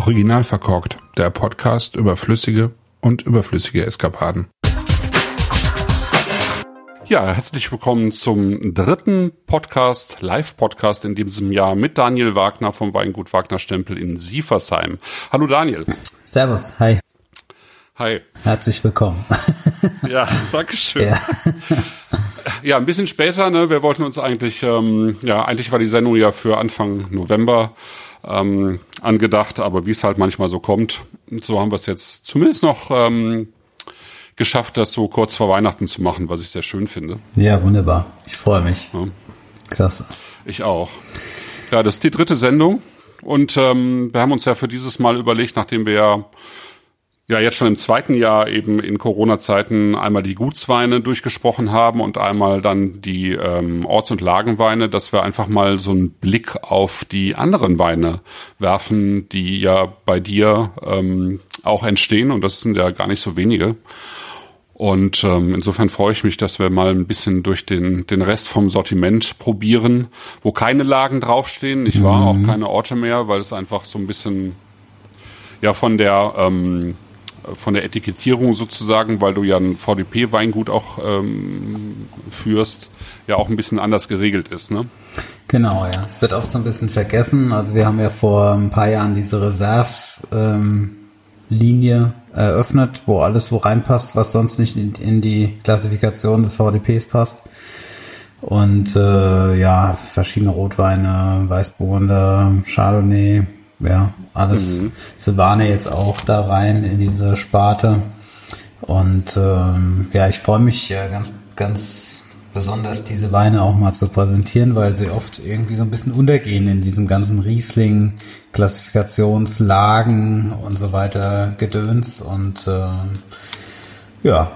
Original verkorkt, der Podcast über flüssige und überflüssige Eskapaden. Ja, herzlich willkommen zum dritten Podcast, Live-Podcast in diesem Jahr mit Daniel Wagner vom Weingut Wagner Stempel in Sieversheim. Hallo Daniel. Servus, hi. Hi. Herzlich willkommen. Ja, Dankeschön. Ja. ja, ein bisschen später, ne? Wir wollten uns eigentlich, ähm, ja, eigentlich war die Sendung ja für Anfang November ähm, angedacht, aber wie es halt manchmal so kommt, so haben wir es jetzt zumindest noch ähm, geschafft, das so kurz vor Weihnachten zu machen, was ich sehr schön finde. Ja, wunderbar. Ich freue mich. Ja. Klasse. Ich auch. Ja, das ist die dritte Sendung und ähm, wir haben uns ja für dieses Mal überlegt, nachdem wir ja ja jetzt schon im zweiten Jahr eben in Corona-Zeiten einmal die Gutsweine durchgesprochen haben und einmal dann die ähm, Orts- und Lagenweine, dass wir einfach mal so einen Blick auf die anderen Weine werfen, die ja bei dir ähm, auch entstehen und das sind ja gar nicht so wenige. Und ähm, insofern freue ich mich, dass wir mal ein bisschen durch den, den Rest vom Sortiment probieren, wo keine Lagen draufstehen, nicht wahr? Mhm. Auch keine Orte mehr, weil es einfach so ein bisschen ja von der ähm, von der Etikettierung sozusagen, weil du ja ein VDP-Weingut auch ähm, führst, ja auch ein bisschen anders geregelt ist, ne? Genau, ja. Es wird oft so ein bisschen vergessen. Also wir haben ja vor ein paar Jahren diese Reserve-Linie ähm, eröffnet, wo alles wo reinpasst, was sonst nicht in, in die Klassifikation des VDPs passt. Und äh, ja, verschiedene Rotweine, Weißburgunder, Chardonnay, ja, alles mhm. Silvane jetzt auch da rein in diese Sparte. Und ähm, ja, ich freue mich äh, ganz, ganz besonders, diese Weine auch mal zu präsentieren, weil sie oft irgendwie so ein bisschen untergehen in diesem ganzen Riesling, Klassifikationslagen und so weiter Gedöns. Und äh, ja,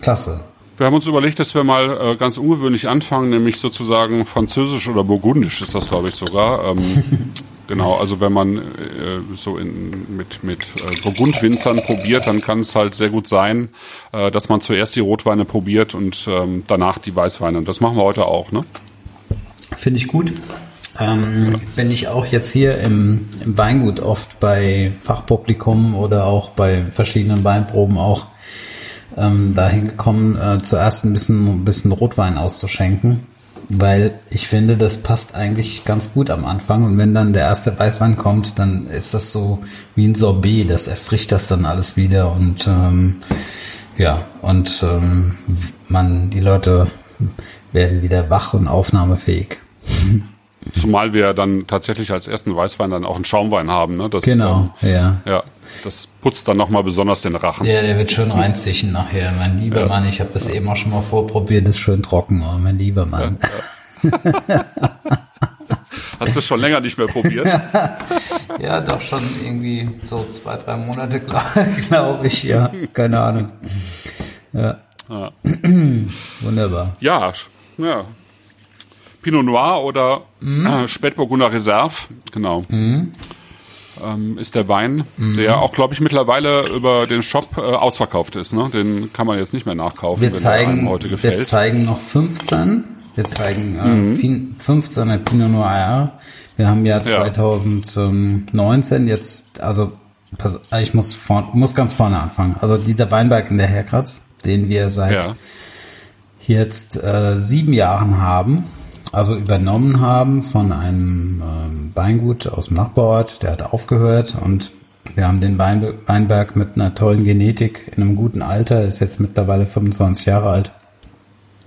klasse. Wir haben uns überlegt, dass wir mal äh, ganz ungewöhnlich anfangen, nämlich sozusagen französisch oder burgundisch ist das, glaube ich, sogar. Ähm, Genau, also wenn man äh, so in, mit, mit äh, Burgundwinzern probiert, dann kann es halt sehr gut sein, äh, dass man zuerst die Rotweine probiert und ähm, danach die Weißweine. Und das machen wir heute auch, ne? Finde ich gut. Ähm, ja. Bin ich auch jetzt hier im, im Weingut oft bei Fachpublikum oder auch bei verschiedenen Weinproben auch ähm, dahin gekommen, äh, zuerst ein bisschen, ein bisschen Rotwein auszuschenken weil ich finde, das passt eigentlich ganz gut am Anfang. Und wenn dann der erste Weißwein kommt, dann ist das so wie ein Sorbet, das erfrischt das dann alles wieder und ähm, ja, und ähm, man, die Leute werden wieder wach und aufnahmefähig. Zumal wir dann tatsächlich als ersten Weißwein dann auch einen Schaumwein haben. Ne? Das, genau, ähm, ja. Ja, das putzt dann nochmal besonders den Rachen. Ja, der wird schön reinziehen nachher. Mein lieber ja. Mann, ich habe das ja. eben auch schon mal vorprobiert, ist schön trocken, aber mein lieber Mann. Ja, Hast du schon länger nicht mehr probiert? ja, doch schon irgendwie so zwei, drei Monate, glaube glaub ich, ja. Keine Ahnung. Ja. Wunderbar. Ja, ja. Pinot Noir oder mhm. äh, Spätburgunder Reserve, genau. Mhm ähm, ist der Wein, mhm. der auch, glaube ich, mittlerweile über den Shop äh, ausverkauft ist. Ne? Den kann man jetzt nicht mehr nachkaufen, wir wenn zeigen, der heute gefällt. Wir zeigen noch 15. Wir zeigen äh, mhm. 15er Pinot Noir. Wir haben ja 2019 jetzt, also ich muss, vor, muss ganz vorne anfangen. Also dieser Weinberg in der Herkratz, den wir seit ja. jetzt äh, sieben Jahren haben, also übernommen haben von einem ähm, Weingut aus dem Nachbarort, der hat aufgehört und wir haben den Wein, Weinberg mit einer tollen Genetik in einem guten Alter, ist jetzt mittlerweile 25 Jahre alt,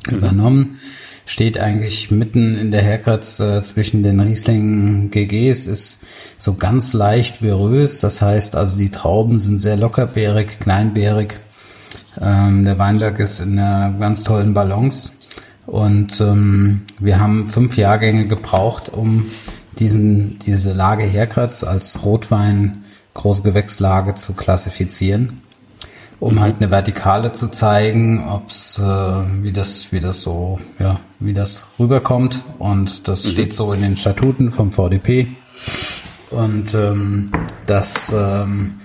mhm. übernommen. Steht eigentlich mitten in der Herkratz äh, zwischen den Riesling GGs, ist so ganz leicht verös. Das heißt also, die Trauben sind sehr lockerbeerig, kleinbeerig. Ähm, der Weinberg ist in einer ganz tollen Balance. Und ähm, wir haben fünf Jahrgänge gebraucht, um diesen, diese Lage Herkratz als Rotwein Großgewächslage zu klassifizieren, um mhm. halt eine Vertikale zu zeigen, ob's äh, wie das wie das so ja wie das rüberkommt und das mhm. steht so in den Statuten vom VDP und ähm, das ähm,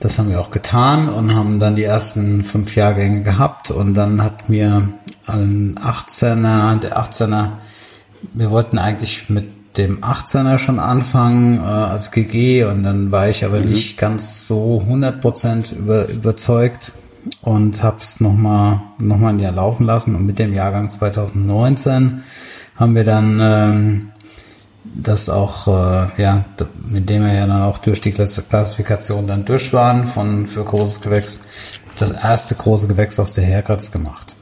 das haben wir auch getan und haben dann die ersten fünf Jahrgänge gehabt und dann hat mir ein 18er, der 18er, wir wollten eigentlich mit dem 18er schon anfangen äh, als GG und dann war ich aber mhm. nicht ganz so 100% über, überzeugt und habe es nochmal noch mal ein Jahr laufen lassen und mit dem Jahrgang 2019 haben wir dann ähm, das auch, äh, ja, mit dem wir ja dann auch durch die Klassifikation dann durch waren von für großes Gewächs, das erste große Gewächs aus der Herkratz gemacht.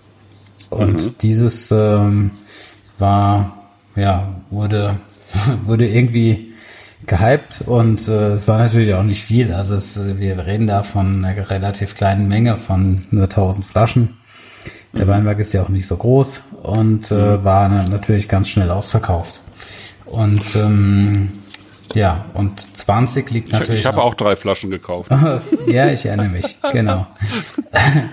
Und mhm. dieses ähm, war, ja, wurde, wurde irgendwie gehypt und äh, es war natürlich auch nicht viel. Also es, wir reden da von einer relativ kleinen Menge von nur 1000 Flaschen. Der mhm. Weinberg ist ja auch nicht so groß und äh, mhm. war natürlich ganz schnell ausverkauft. Und ähm, ja, und 20 liegt natürlich. Ich, ich habe auch drei Flaschen gekauft. ja, ich erinnere mich, genau.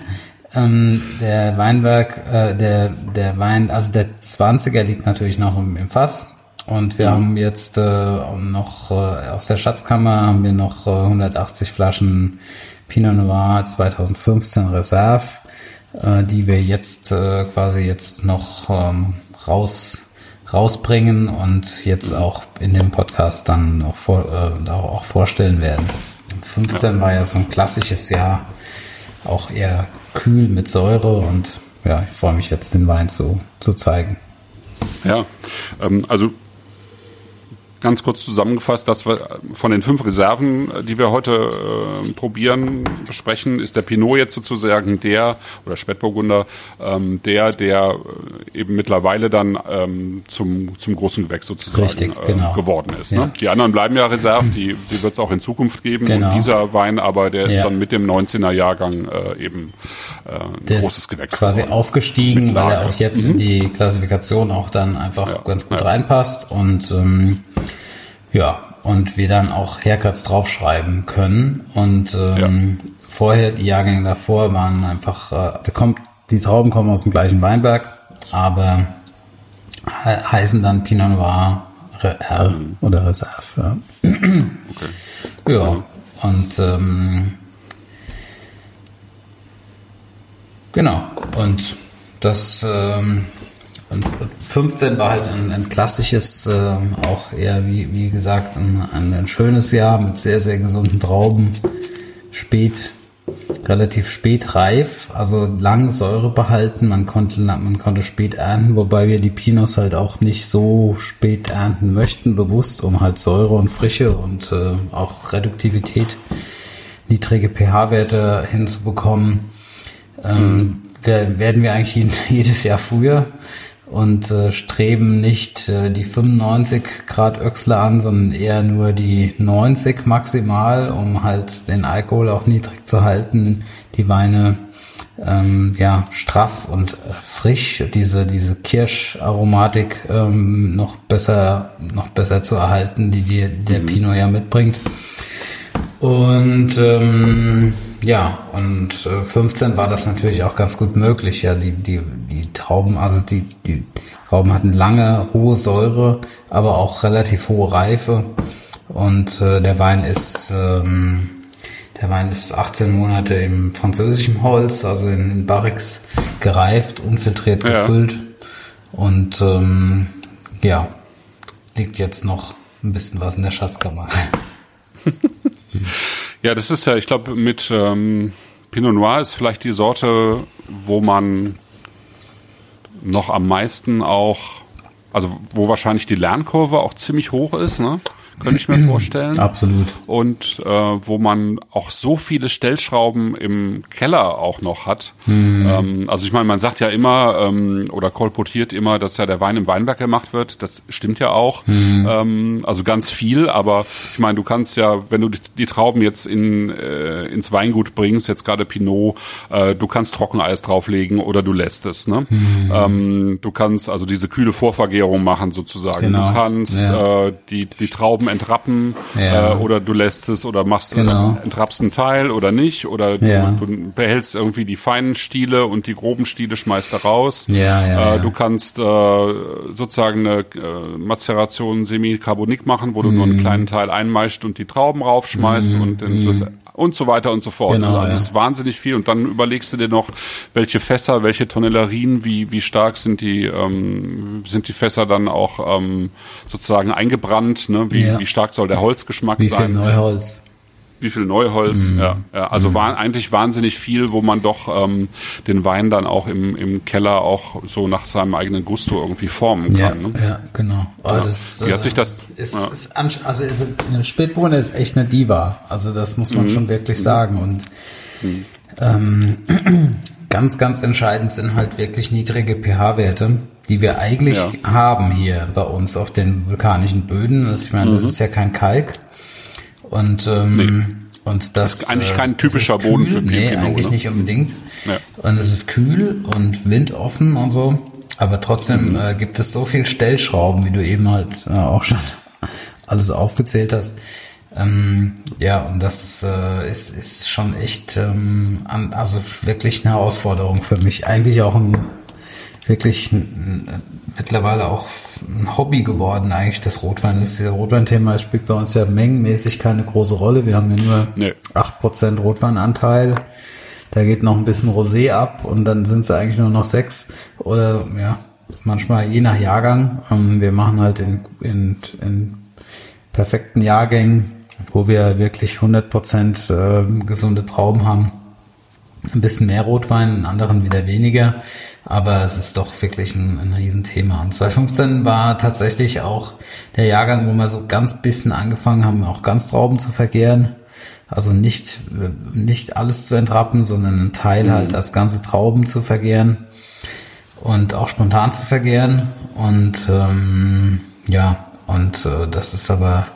ähm, der Weinberg, äh, der, der Wein, also der 20er liegt natürlich noch im, im Fass. Und wir mhm. haben jetzt äh, noch äh, aus der Schatzkammer haben wir noch äh, 180 Flaschen Pinot Noir 2015 Reserve, äh, die wir jetzt äh, quasi jetzt noch ähm, raus rausbringen und jetzt auch in dem Podcast dann auch, vor, äh, auch vorstellen werden. 15 war ja so ein klassisches Jahr, auch eher kühl mit Säure und ja, ich freue mich jetzt den Wein zu, zu zeigen. Ja, ähm, also ganz kurz zusammengefasst, dass wir von den fünf Reserven, die wir heute äh, probieren, besprechen, ist der Pinot jetzt sozusagen der, oder Spätburgunder, ähm, der, der äh, eben mittlerweile dann ähm, zum, zum großen Gewächs sozusagen Richtig, äh, genau. geworden ist. Ne? Ja. Ne? Die anderen bleiben ja Reserve, die, die wird es auch in Zukunft geben. Genau. Und dieser Wein aber, der ist ja. dann mit dem 19er Jahrgang äh, eben äh, ein der großes Gewächs. Quasi geworden. aufgestiegen, weil er auch jetzt mhm. in die Klassifikation auch dann einfach ja. ganz gut reinpasst und ähm, ja, und wir dann auch Haircuts draufschreiben können. Und ähm, ja. vorher, die Jahrgänge davor waren einfach, äh, da kommt, die Trauben kommen aus dem gleichen Weinberg, aber he heißen dann Pinot Noir R mhm. oder Reserve. Ja, okay. ja. und ähm, genau. Und das ähm, und 15 war halt ein, ein klassisches, äh, auch eher wie, wie gesagt, ein, ein, schönes Jahr mit sehr, sehr gesunden Trauben. Spät, relativ spät reif, also lang Säure behalten. Man konnte, man konnte spät ernten, wobei wir die Pinos halt auch nicht so spät ernten möchten, bewusst, um halt Säure und Frische und äh, auch Reduktivität, niedrige pH-Werte hinzubekommen. Ähm, werden wir eigentlich jedes Jahr früher und äh, streben nicht äh, die 95 Grad Öchsle an, sondern eher nur die 90 maximal, um halt den Alkohol auch niedrig zu halten, die Weine ähm, ja straff und äh, frisch, diese diese Kirscharomatik ähm, noch besser noch besser zu erhalten, die, die der mhm. Pinot ja mitbringt. Und ähm, ja, und äh, 15 war das natürlich auch ganz gut möglich. Ja, die, die, die Trauben, also die, die Trauben hatten lange, hohe Säure, aber auch relativ hohe Reife. Und äh, der Wein ist, ähm, der Wein ist 18 Monate im französischen Holz, also in, in Barrix gereift, unfiltriert ja. gefüllt. Und ähm, ja, liegt jetzt noch ein bisschen was in der Schatzkammer. Ja, das ist ja, ich glaube, mit ähm, Pinot Noir ist vielleicht die Sorte, wo man noch am meisten auch, also wo wahrscheinlich die Lernkurve auch ziemlich hoch ist, ne? Könnte ich mir vorstellen. Absolut. Und äh, wo man auch so viele Stellschrauben im Keller auch noch hat. Mhm. Ähm, also ich meine, man sagt ja immer ähm, oder kolportiert immer, dass ja der Wein im Weinberg gemacht wird. Das stimmt ja auch. Mhm. Ähm, also ganz viel, aber ich meine, du kannst ja, wenn du die, die Trauben jetzt in, äh, ins Weingut bringst, jetzt gerade Pinot, äh, du kannst Trockeneis drauflegen oder du lässt es. Ne? Mhm. Ähm, du kannst also diese kühle Vorvergärung machen sozusagen. Genau. Du kannst ja. äh, die, die Trauben entrappen ja. äh, oder du lässt es oder machst genau. äh, entrappst einen Teil oder nicht oder du, ja. du, behältst irgendwie die feinen Stiele und die groben Stiele schmeißt da raus. Ja, äh, du kannst äh, sozusagen eine äh, Mazeration semi-carbonik machen, wo du mm. nur einen mhm. kleinen Teil einmeischt und die Trauben raufschmeißt mm. und dann das und so weiter und so fort. Genau, also ja. es ist wahnsinnig viel und dann überlegst du dir noch, welche Fässer, welche Tonnellerien, wie, wie stark sind die, ähm, sind die Fässer dann auch ähm, sozusagen eingebrannt, ne? wie, ja. wie stark soll der Holzgeschmack wie sein. Viel Neuholz wie viel Neuholz, mhm. ja, ja. Also mhm. war eigentlich wahnsinnig viel, wo man doch ähm, den Wein dann auch im, im Keller auch so nach seinem eigenen Gusto irgendwie formen kann. Ja, ne? ja genau. Ja. Das, Wie hat sich das? Äh, ist, ja. ist also eine Spätburgunder ist echt eine Diva. Also das muss man mhm. schon wirklich mhm. sagen. Und mhm. ähm, ganz, ganz entscheidend sind halt wirklich niedrige pH-Werte, die wir eigentlich haben hier bei uns auf den vulkanischen Böden. Ich meine, das mhm. ist ja kein Kalk. Und, ähm, nee. und das, das ist eigentlich kein äh, typischer Boden kühl. für Pinot. Nee, eigentlich ne? nicht unbedingt. Ja. Und es ist kühl und windoffen und so. Aber trotzdem mhm. äh, gibt es so viel Stellschrauben, wie du eben halt äh, auch schon alles aufgezählt hast. Ähm, ja, und das ist, äh, ist, ist schon echt, ähm, an, also wirklich eine Herausforderung für mich. Eigentlich auch ein wirklich mittlerweile auch ein Hobby geworden, eigentlich das Rotwein. Das Rotweinthema spielt bei uns ja mengenmäßig keine große Rolle. Wir haben ja nur nee. 8% Rotweinanteil. Da geht noch ein bisschen Rosé ab und dann sind es eigentlich nur noch sechs oder ja, manchmal je nach Jahrgang. Ähm, wir machen halt in, in, in perfekten Jahrgängen, wo wir wirklich 100% äh, gesunde Trauben haben ein bisschen mehr Rotwein, in anderen wieder weniger. Aber es ist doch wirklich ein, ein Riesenthema. Und 2015 war tatsächlich auch der Jahrgang, wo wir so ganz bisschen angefangen haben, auch ganz Trauben zu vergehren. Also nicht, nicht alles zu entrappen, sondern einen Teil mhm. halt als ganze Trauben zu vergehren und auch spontan zu vergehren. Und ähm, ja, und äh, das ist aber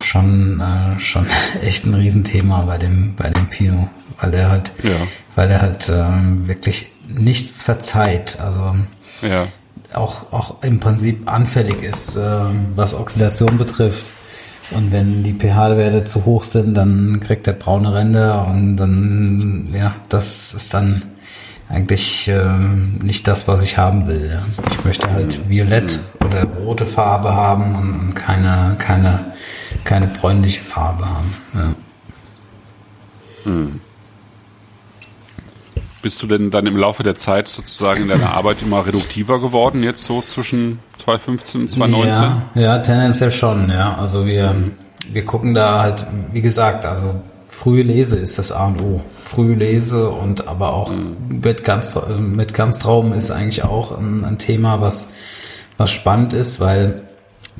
schon äh, schon echt ein Riesenthema bei dem bei dem Pinot, weil der halt ja. weil der halt äh, wirklich nichts verzeiht, also ja. auch auch im Prinzip anfällig ist, äh, was Oxidation betrifft. Und wenn die pH-Werte zu hoch sind, dann kriegt er braune Ränder und dann ja, das ist dann eigentlich ähm, nicht das, was ich haben will. Ja. Ich möchte halt violett oder rote Farbe haben und keine keine keine bräunliche Farbe haben. Ja. Hm. Bist du denn dann im Laufe der Zeit sozusagen in deiner Arbeit immer reduktiver geworden, jetzt so zwischen 2015 und 2019? Ja, ja tendenziell schon, ja. Also wir, wir gucken da halt, wie gesagt, also frühe Lese ist das A und O. Frühe Lese und aber auch mhm. mit, ganz, mit Ganztrauben ist eigentlich auch ein, ein Thema, was, was spannend ist, weil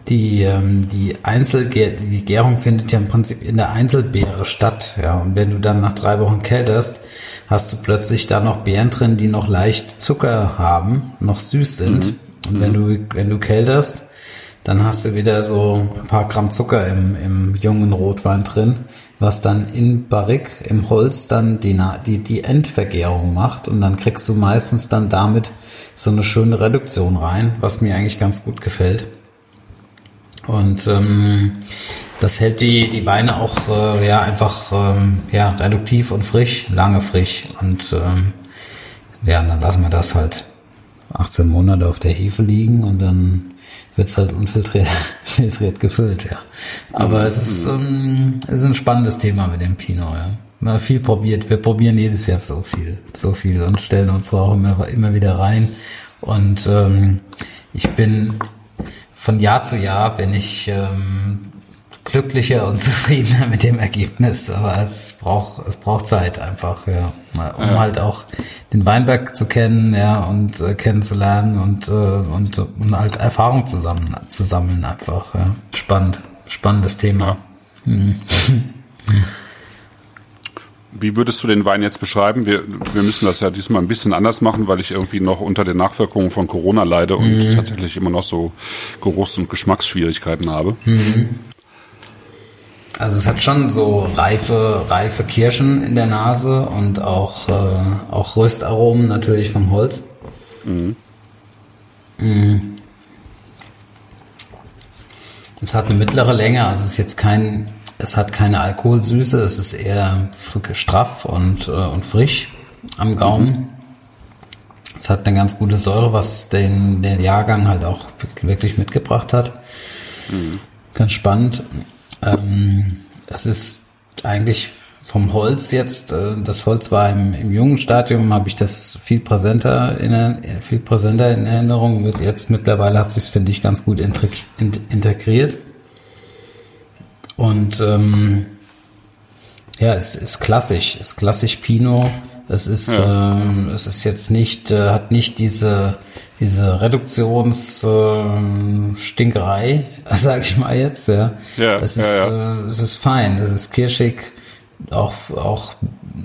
die, ähm, die Einzelgär, die Gärung findet ja im Prinzip in der Einzelbeere statt, ja. Und wenn du dann nach drei Wochen kälterst, hast du plötzlich da noch Beeren drin, die noch leicht Zucker haben, noch süß sind. Mhm. Und wenn du, wenn du kälterst, dann hast du wieder so ein paar Gramm Zucker im, im jungen Rotwein drin, was dann in Barrik, im Holz dann die, die, die Endvergärung macht. Und dann kriegst du meistens dann damit so eine schöne Reduktion rein, was mir eigentlich ganz gut gefällt. Und ähm, das hält die, die Weine auch äh, ja einfach ähm, ja, reduktiv und frisch, lange frisch. Und ähm, ja, dann lassen wir das halt 18 Monate auf der Hefe liegen und dann wird's halt unfiltriert filtriert gefüllt, ja. Aber mhm. es ist, ähm, es ist ein spannendes Thema mit dem Pinot, ja. Wir viel probiert. Wir probieren jedes Jahr so viel, so viel und stellen uns auch immer, immer wieder rein. Und ähm, ich bin von Jahr zu Jahr bin ich ähm, glücklicher und zufriedener mit dem Ergebnis, aber es braucht es braucht Zeit einfach, ja, um ja. halt auch den Weinberg zu kennen, ja und äh, kennenzulernen und äh, und, und halt Erfahrung zusammen zu sammeln einfach, ja. Spannend, spannendes Thema. Ja. Mhm. Wie würdest du den Wein jetzt beschreiben? Wir, wir müssen das ja diesmal ein bisschen anders machen, weil ich irgendwie noch unter den Nachwirkungen von Corona leide und mhm. tatsächlich immer noch so Geruchs- und Geschmacksschwierigkeiten habe. Mhm. Also es hat schon so reife, reife Kirschen in der Nase und auch, äh, auch Röstaromen natürlich vom Holz. Mhm. Mhm. Es hat eine mittlere Länge, also es ist jetzt kein es hat keine Alkoholsüße, es ist eher straff und, äh, und frisch am Gaumen. Mhm. Es hat eine ganz gute Säure, was den, den Jahrgang halt auch wirklich mitgebracht hat. Mhm. Ganz spannend. Ähm, es ist eigentlich vom Holz jetzt, äh, das Holz war im, im jungen Stadium, habe ich das viel präsenter in, viel präsenter in Erinnerung. Wird jetzt mittlerweile hat sich finde ich, ganz gut integriert. Und ähm, ja, es ist klassisch, es ist klassisch Pinot. Es ist, ja. ähm, es ist jetzt nicht, äh, hat nicht diese, diese Reduktionsstinkerei, äh, sag ich mal jetzt, ja. ja es ist, ja, ja. Äh, es ist fein, es ist kirschig, auch, auch,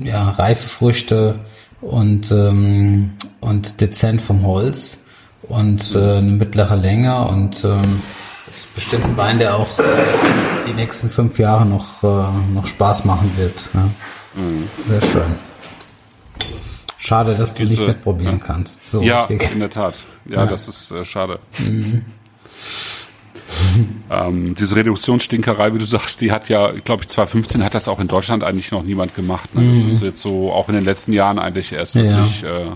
ja, reife Früchte und, ähm, und dezent vom Holz und äh, eine mittlere Länge und ähm, das ist bestimmt ein Wein, der auch die nächsten fünf Jahre noch, äh, noch Spaß machen wird. Ja. Mhm. Sehr schön. Schade, dass du Diese, nicht mitprobieren ja. kannst. So ja, richtig. in der Tat. Ja, ja. das ist äh, schade. Mhm. ähm, diese Reduktionsstinkerei, wie du sagst, die hat ja, glaube ich, 2015 hat das auch in Deutschland eigentlich noch niemand gemacht. Ne? Das mhm. ist jetzt so auch in den letzten Jahren eigentlich erst wirklich äh,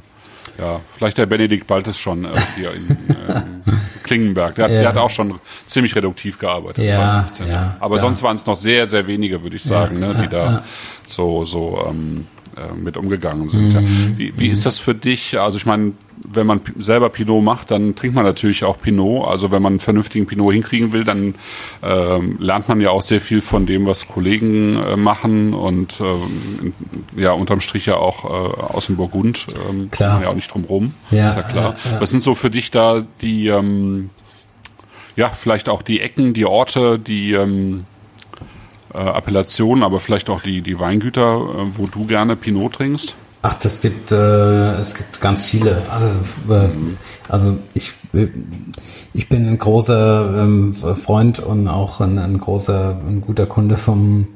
ja, vielleicht der Benedikt Baltes schon äh, hier in ähm, Klingenberg. Der, hat, ja. der hat auch schon ziemlich reduktiv gearbeitet, ja, 2015. Ja, Aber sonst waren es noch sehr, sehr wenige, würde ich sagen, ne, die da so, so ähm, äh, mit umgegangen sind. Mhm. Wie, wie mhm. ist das für dich? Also ich meine, wenn man selber Pinot macht, dann trinkt man natürlich auch Pinot. Also wenn man einen vernünftigen Pinot hinkriegen will, dann äh, lernt man ja auch sehr viel von dem, was Kollegen äh, machen und äh, ja unterm Strich ja auch äh, aus dem Burgund. Ähm, klar. Man ja auch nicht drum rum. Ja, ist ja klar. Ja, ja. Was sind so für dich da die ähm, ja vielleicht auch die Ecken, die Orte, die ähm, äh, Appellationen, aber vielleicht auch die, die Weingüter, äh, wo du gerne Pinot trinkst? Ach, das gibt äh, es gibt ganz viele. Also äh, also ich ich bin ein großer ähm, Freund und auch ein, ein großer ein guter Kunde vom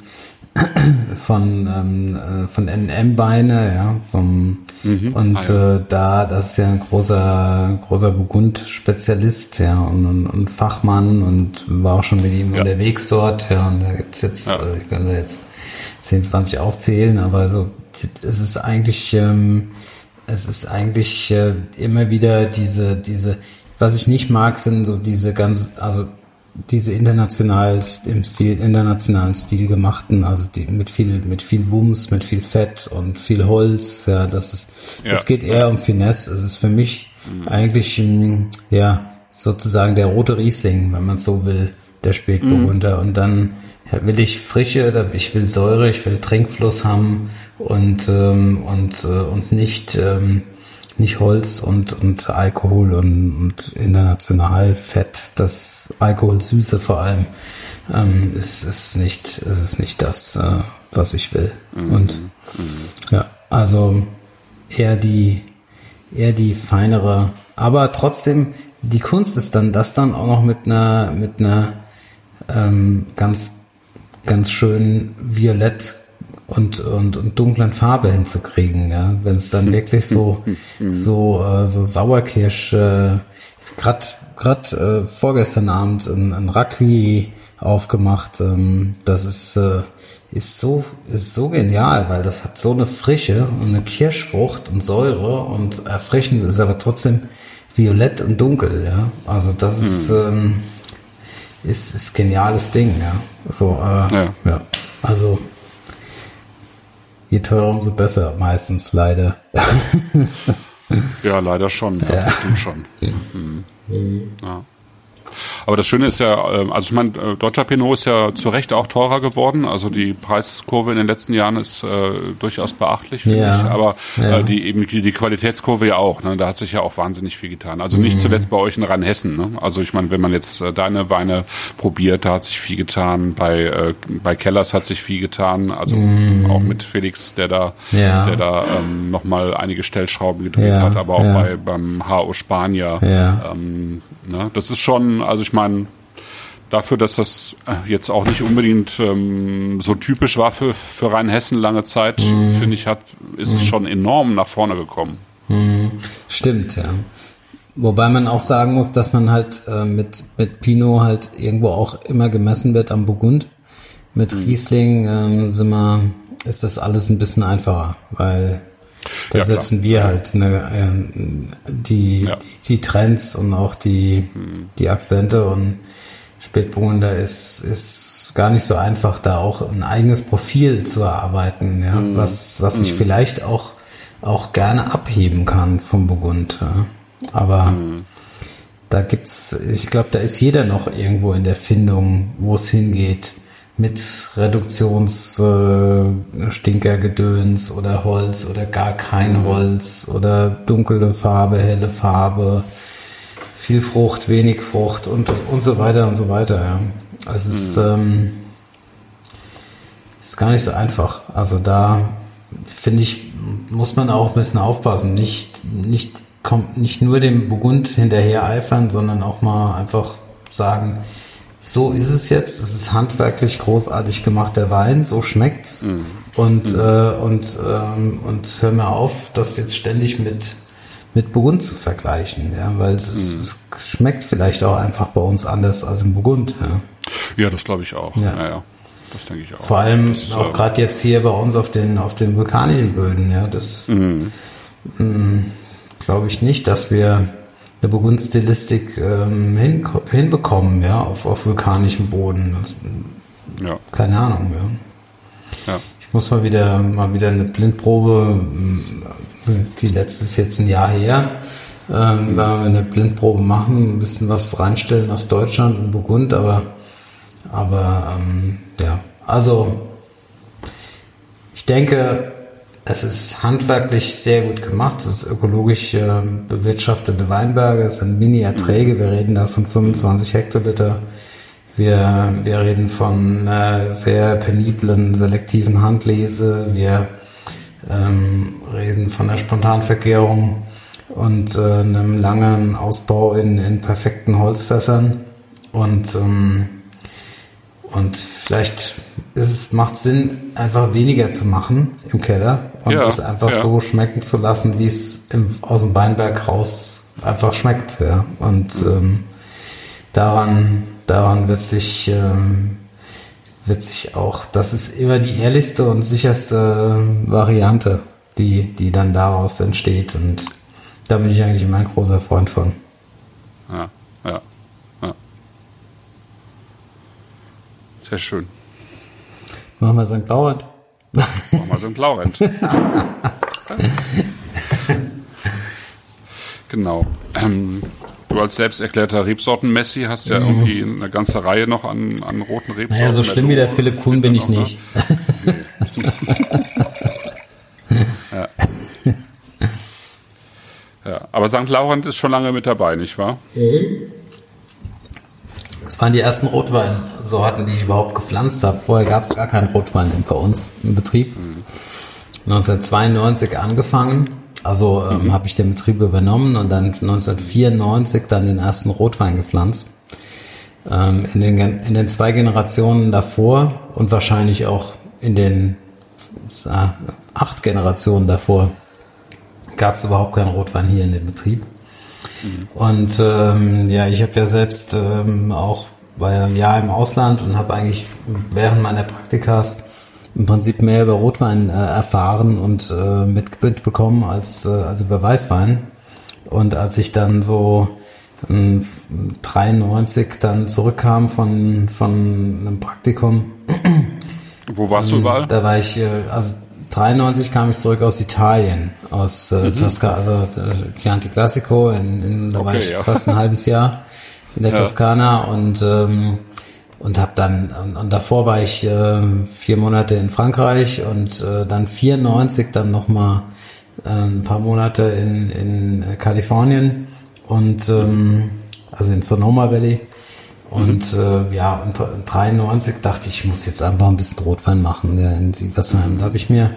von ähm, äh, von NM Weine, ja, vom Mhm. Und ah, ja. äh, da, das ist ja ein großer, großer Burgund-Spezialist, ja, und, und, und, Fachmann und war auch schon mit ihm ja. unterwegs dort, ja, und da gibt's jetzt, ja. äh, ich kann da jetzt 10, 20 aufzählen, aber so, es ist eigentlich, ähm, es ist eigentlich äh, immer wieder diese, diese, was ich nicht mag, sind so diese ganz, also diese international im Stil, internationalen Stil gemachten, also die, mit viel, mit viel Wumms, mit viel Fett und viel Holz, ja, das ist, ja. es geht eher um Finesse. Es ist für mich mhm. eigentlich, hm, ja, sozusagen der rote Riesling, wenn man so will, der Spätburgunder. Mhm. Und dann will ich Frische, ich will Säure, ich will Trinkfluss haben und, ähm, und, äh, und nicht, ähm, nicht Holz und, und Alkohol und, und international Fett, das Alkoholsüße vor allem, ähm, ist, ist nicht, ist es nicht das, äh, was ich will. Mhm. Und ja, also eher die, eher die feinere, aber trotzdem, die Kunst ist dann, das dann auch noch mit einer, mit einer ähm, ganz, ganz schön violett und, und, und dunklen Farbe hinzukriegen, ja. Wenn es dann wirklich so, so, äh, so Sauerkirsch, äh, grad, grad äh, vorgestern Abend ein, ein Raqui aufgemacht, ähm, das ist, äh, ist so, ist so genial, weil das hat so eine Frische und eine Kirschfrucht und Säure und erfrischend ist aber trotzdem violett und dunkel, ja. Also das ist, hm. ähm, ist, ist geniales Ding, ja. So, äh, ja. ja. Also je teurer, umso besser, meistens leider. ja, leider schon, ja, ja. schon. Mhm. Ja. Aber das Schöne ist ja, ähm, also ich meine, äh, deutscher Pinot ist ja zu Recht auch teurer geworden. Also die Preiskurve in den letzten Jahren ist äh, durchaus beachtlich, finde ja, ich. Aber ja. äh, die eben die, die Qualitätskurve ja auch. Ne? Da hat sich ja auch wahnsinnig viel getan. Also nicht mhm. zuletzt bei euch in Rheinhessen. Ne? Also ich meine, wenn man jetzt äh, deine Weine probiert, da hat sich viel getan. Bei bei Kellers hat sich viel getan. Also mhm. auch mit Felix, der da ja. der da ähm, noch mal einige Stellschrauben gedreht hat, aber auch bei beim HO Spanier. Ähm, ne? Das ist schon also ich meine, dafür, dass das äh, jetzt auch nicht unbedingt ähm, so typisch war für, für Rheinhessen lange Zeit, mhm. finde ich, hat, ist mhm. es schon enorm nach vorne gekommen. Mhm. Stimmt, ja. Wobei man auch sagen muss, dass man halt äh, mit, mit Pinot halt irgendwo auch immer gemessen wird am Burgund. Mit mhm. Riesling ähm, sind wir, ist das alles ein bisschen einfacher, weil da ja, setzen wir halt eine, äh, die, ja. die, die, Trends und auch die, mhm. die Akzente und Spätburgunder ist, ist gar nicht so einfach, da auch ein eigenes Profil zu erarbeiten, ja, mm. was, was sich mm. vielleicht auch, auch gerne abheben kann vom Burgund. Ja. Aber mm. da gibt's, ich glaube, da ist jeder noch irgendwo in der Findung, wo es hingeht mit Reduktionsstinkergedöns äh, oder Holz oder gar kein Holz oder dunkle Farbe, helle Farbe, viel Frucht, wenig Frucht und, und so weiter und so weiter. Ja. Also es ist, mhm. ähm, ist gar nicht so einfach. Also da finde ich, muss man auch ein bisschen aufpassen. Nicht, nicht, kommt nicht nur dem Burgund hinterher eifern, sondern auch mal einfach sagen, so ist es jetzt, es ist handwerklich großartig gemacht, der Wein, so schmeckt's. Mhm. Und, mhm. Äh, und, ähm, und hör mir auf, das jetzt ständig mit, mit Burgund zu vergleichen, ja, weil es, mhm. es schmeckt vielleicht auch einfach bei uns anders als im Burgund. Ja, ja das glaube ich auch. Ja. ja, ja. Das denke ich auch. Vor allem das, auch äh, gerade jetzt hier bei uns auf den, auf den vulkanischen Böden, ja, das mhm. Mm, glaube ich nicht, dass wir eine Burgundstilistik ähm, hin, hinbekommen, ja, auf, auf vulkanischem Boden. ja. Keine Ahnung, ja. ja. Ich muss mal wieder mal wieder eine Blindprobe, die letzte ist jetzt ein Jahr her, ähm, mhm. wir eine Blindprobe machen, ein bisschen was reinstellen aus Deutschland und Burgund, aber aber ähm, ja, also ich denke, es ist handwerklich sehr gut gemacht. Es ist ökologisch äh, bewirtschaftete Weinberge. Es sind Mini-Erträge. Mhm. Wir reden da von 25 Hektoliter. Wir, wir reden von äh, sehr peniblen, selektiven Handlese. Wir ähm, reden von der Spontanvergärung und äh, einem langen Ausbau in, in perfekten Holzfässern. Und ähm, und vielleicht ist es, macht Sinn, einfach weniger zu machen im Keller und ja, es einfach ja. so schmecken zu lassen, wie es im, aus dem Weinberg raus einfach schmeckt. Ja. Und mhm. ähm, daran, daran wird sich, ähm, wird sich auch, das ist immer die ehrlichste und sicherste Variante, die, die dann daraus entsteht. Und da bin ich eigentlich immer ein großer Freund von. Ja, ja. Sehr schön. Machen wir St. Laurent. Machen wir St. Laurent. genau. Ähm, du als selbst erklärter Rebsorten-Messi hast ja mhm. irgendwie eine ganze Reihe noch an, an roten Rebsorten. Naja, so schlimm wie der Philipp Kuhn bin ich nicht. Ne? ja. ja. Aber St. Laurent ist schon lange mit dabei, nicht wahr? Mhm. Das waren die ersten Rotweinsorten, die ich überhaupt gepflanzt habe. Vorher gab es gar keinen Rotwein bei uns im Betrieb. Mhm. 1992 angefangen, also ähm, mhm. habe ich den Betrieb übernommen und dann 1994 dann den ersten Rotwein gepflanzt. Ähm, in, den, in den zwei Generationen davor und wahrscheinlich auch in den äh, acht Generationen davor gab es überhaupt keinen Rotwein hier in dem Betrieb. Und ähm, ja, ich habe ja selbst ähm, auch war ja ein Jahr im Ausland und habe eigentlich während meiner Praktikas im Prinzip mehr über Rotwein äh, erfahren und äh, mitbekommen als, äh, als über Weißwein. Und als ich dann so äh, 93 dann zurückkam von, von einem Praktikum. Wo warst du überall? Da war ich, äh, also 93 kam ich zurück aus Italien, aus äh, mhm. Toskana, also äh, Chianti Classico, in, in, da okay, war ich ja. fast ein halbes Jahr in der ja. Toskana und ähm, und habe dann und, und, davor war ich äh, vier Monate in Frankreich und äh, dann 94 dann noch mal äh, ein paar Monate in in Kalifornien und ähm, also in Sonoma Valley und äh, ja, und 93 dachte ich, ich muss jetzt einfach ein bisschen Rotwein machen ja, in Sieversheim. Da habe ich mir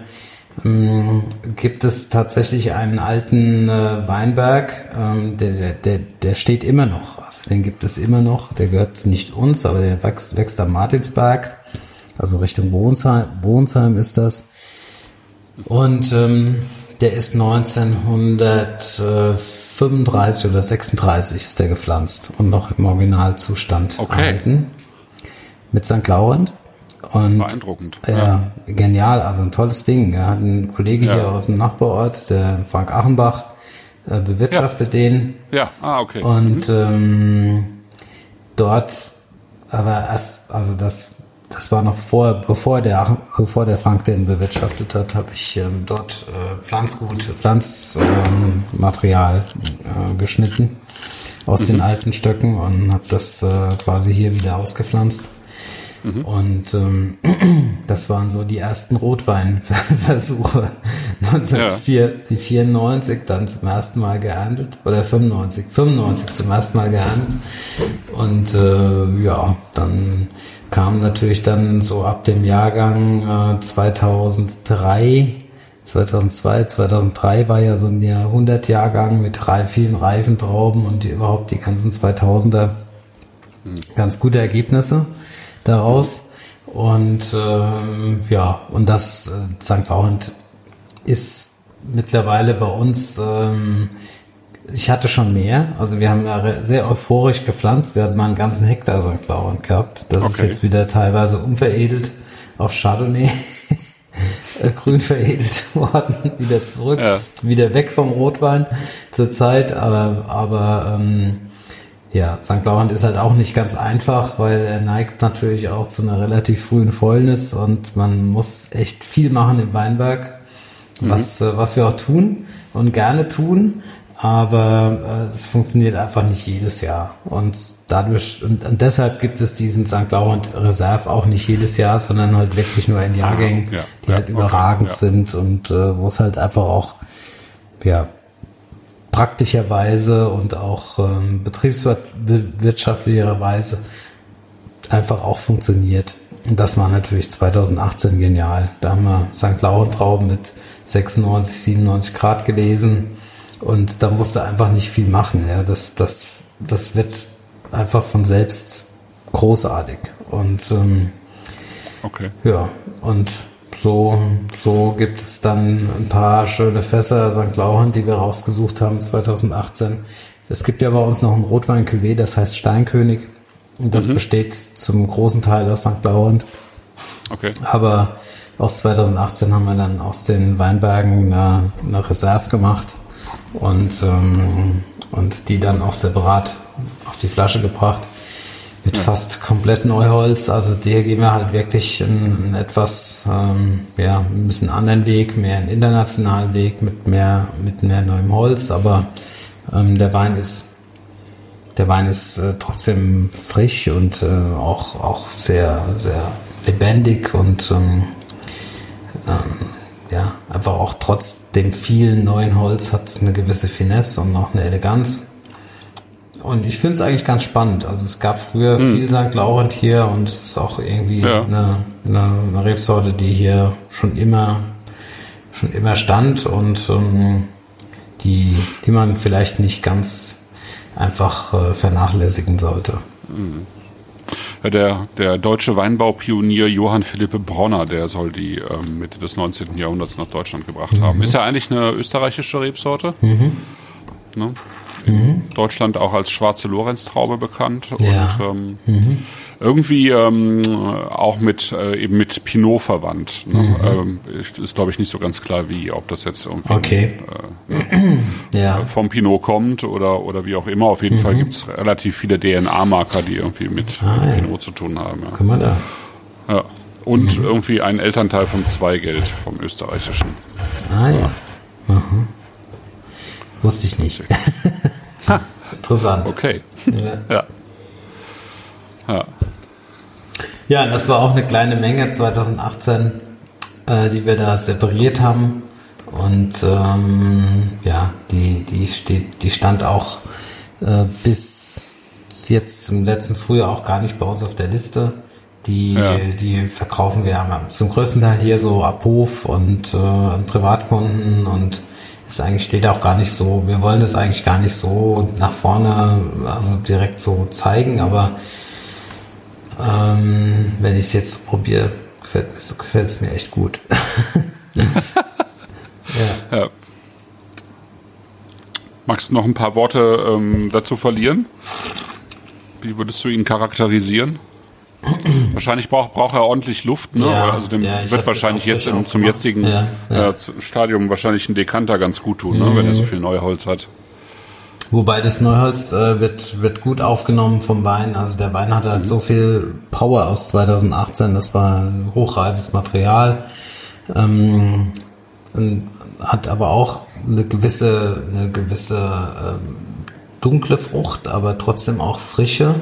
ähm, gibt es tatsächlich einen alten äh, Weinberg, ähm, der, der, der steht immer noch. Also den gibt es immer noch. Der gehört nicht uns, aber der wächst, wächst am Martinsberg. Also Richtung Wohnsheim, Wohnsheim ist das. Und ähm, der ist 1935 oder 36 ist der gepflanzt und noch im Originalzustand okay. erhalten. Mit St. Laurent. Und, Beeindruckend. Ja, ja, genial, also ein tolles Ding. Er hat einen Kollege ja. hier aus dem Nachbarort, der Frank Achenbach, äh, bewirtschaftet ja. den. Ja, ah, okay. Und mhm. ähm, dort aber erst, also das, das war noch vor, bevor der, bevor der Frank den bewirtschaftet hat, habe ich ähm, dort äh, Pflanzgut, Pflanzmaterial ähm, äh, geschnitten aus mhm. den alten Stöcken und habe das äh, quasi hier wieder ausgepflanzt. Mhm. Und ähm, das waren so die ersten Rotweinversuche. 1994 ja. dann zum ersten Mal geerntet oder 95, 95 zum ersten Mal geerntet. Und äh, ja, dann kam natürlich dann so ab dem Jahrgang äh, 2003 2002, 2003 war ja so ein Jahrhundertjahrgang mit vielen Reifentrauben und die, überhaupt die ganzen 2000er mhm. ganz gute Ergebnisse daraus. Und ähm, ja, und das äh, St. Laurent ist mittlerweile bei uns, ähm, ich hatte schon mehr, also wir haben ja sehr euphorisch gepflanzt, wir hatten mal einen ganzen Hektar St. Laurent gehabt. Das okay. ist jetzt wieder teilweise unveredelt auf Chardonnay. Äh, grün veredelt worden, wieder zurück, ja. wieder weg vom Rotwein zur Zeit, aber, aber ähm, ja, St. Laurent ist halt auch nicht ganz einfach, weil er neigt natürlich auch zu einer relativ frühen Fäulnis und man muss echt viel machen im Weinberg, mhm. was, äh, was wir auch tun und gerne tun, aber äh, es funktioniert einfach nicht jedes Jahr und dadurch und, und, deshalb gibt es diesen St. Laurent Reserve auch nicht jedes Jahr, sondern halt wirklich nur in Jahrgängen, ja, die ja, halt überragend okay, ja. sind und äh, wo es halt einfach auch ja praktischerweise und auch ähm, betriebswirtschaftlicherweise einfach auch funktioniert. Und das war natürlich 2018 genial. Da haben wir St. Laurentrauben mit 96, 97 Grad gelesen und da musste einfach nicht viel machen. Ja. Das, das, das wird einfach von selbst großartig. Und ähm, okay. ja, und so, so gibt es dann ein paar schöne Fässer St. Lauren, die wir rausgesucht haben 2018. Es gibt ja bei uns noch ein rotwein das heißt Steinkönig. Und das mhm. besteht zum großen Teil aus St. Laurent. Okay. Aber aus 2018 haben wir dann aus den Weinbergen eine, eine Reserve gemacht und, ähm, und die dann auch separat auf die Flasche gebracht mit ja. fast komplett Neuholz. Also der gehen wir halt wirklich einen etwas, ähm, ja, ein bisschen anderen Weg, mehr einen internationalen Weg mit mehr, mit mehr neuem Holz, aber ähm, der Wein ist der Wein ist äh, trotzdem frisch und äh, auch, auch sehr, sehr lebendig und ähm, ähm, ja, einfach auch trotz dem vielen neuen Holz hat es eine gewisse Finesse und auch eine Eleganz. Und ich finde es eigentlich ganz spannend. Also es gab früher mhm. viel St. Laurent hier und es ist auch irgendwie ja. eine, eine, eine, Rebsorte, die hier schon immer schon immer stand und ähm, die, die man vielleicht nicht ganz einfach äh, vernachlässigen sollte. Mhm. Der, der deutsche Weinbaupionier Johann Philippe Bronner, der soll die ähm, Mitte des 19. Jahrhunderts nach Deutschland gebracht mhm. haben. Ist ja eigentlich eine österreichische Rebsorte. Mhm. Ne? In mhm. Deutschland auch als schwarze Lorenz-Traube bekannt ja. und ähm, mhm. irgendwie ähm, auch mit äh, eben mit Pinot verwandt. Ne? Mhm. Ähm, ist glaube ich nicht so ganz klar, wie, ob das jetzt irgendwie okay. äh, ja. vom Pinot kommt oder oder wie auch immer. Auf jeden Fall mhm. gibt es relativ viele DNA-Marker, die irgendwie mit, ah, mit Pinot ja. zu tun haben. Ja. Guck mal da. Ja. Und mhm. irgendwie ein Elternteil vom Zweigeld, vom österreichischen. Ah ja. Wusste ich nicht. Interessant. Okay. Ja. ja. Ja. Ja, das war auch eine kleine Menge 2018, äh, die wir da separiert haben. Und ähm, ja, die, die, steht, die stand auch äh, bis jetzt zum letzten Frühjahr auch gar nicht bei uns auf der Liste. Die, ja. die verkaufen wir zum größten Teil hier so ab Hof und äh, an Privatkunden und ist eigentlich steht auch gar nicht so, wir wollen das eigentlich gar nicht so nach vorne, also direkt so zeigen, aber ähm, wenn ich es jetzt so probiere, gefällt es mir echt gut. ja. ja. Magst du noch ein paar Worte ähm, dazu verlieren? Wie würdest du ihn charakterisieren? Wahrscheinlich braucht, braucht er ordentlich Luft, ne? Ja, also dem ja, wird wahrscheinlich jetzt im, zum jetzigen ja, äh, Stadium wahrscheinlich ein Dekanter ganz gut tun, ne? Mhm. wenn er so viel Neuholz hat. Wobei das Neuholz äh, wird, wird gut aufgenommen vom Wein. Also der Wein hat halt so viel Power aus 2018. Das war ein hochreifes Material. Ähm, hat aber auch eine gewisse, eine gewisse ähm, dunkle Frucht, aber trotzdem auch frische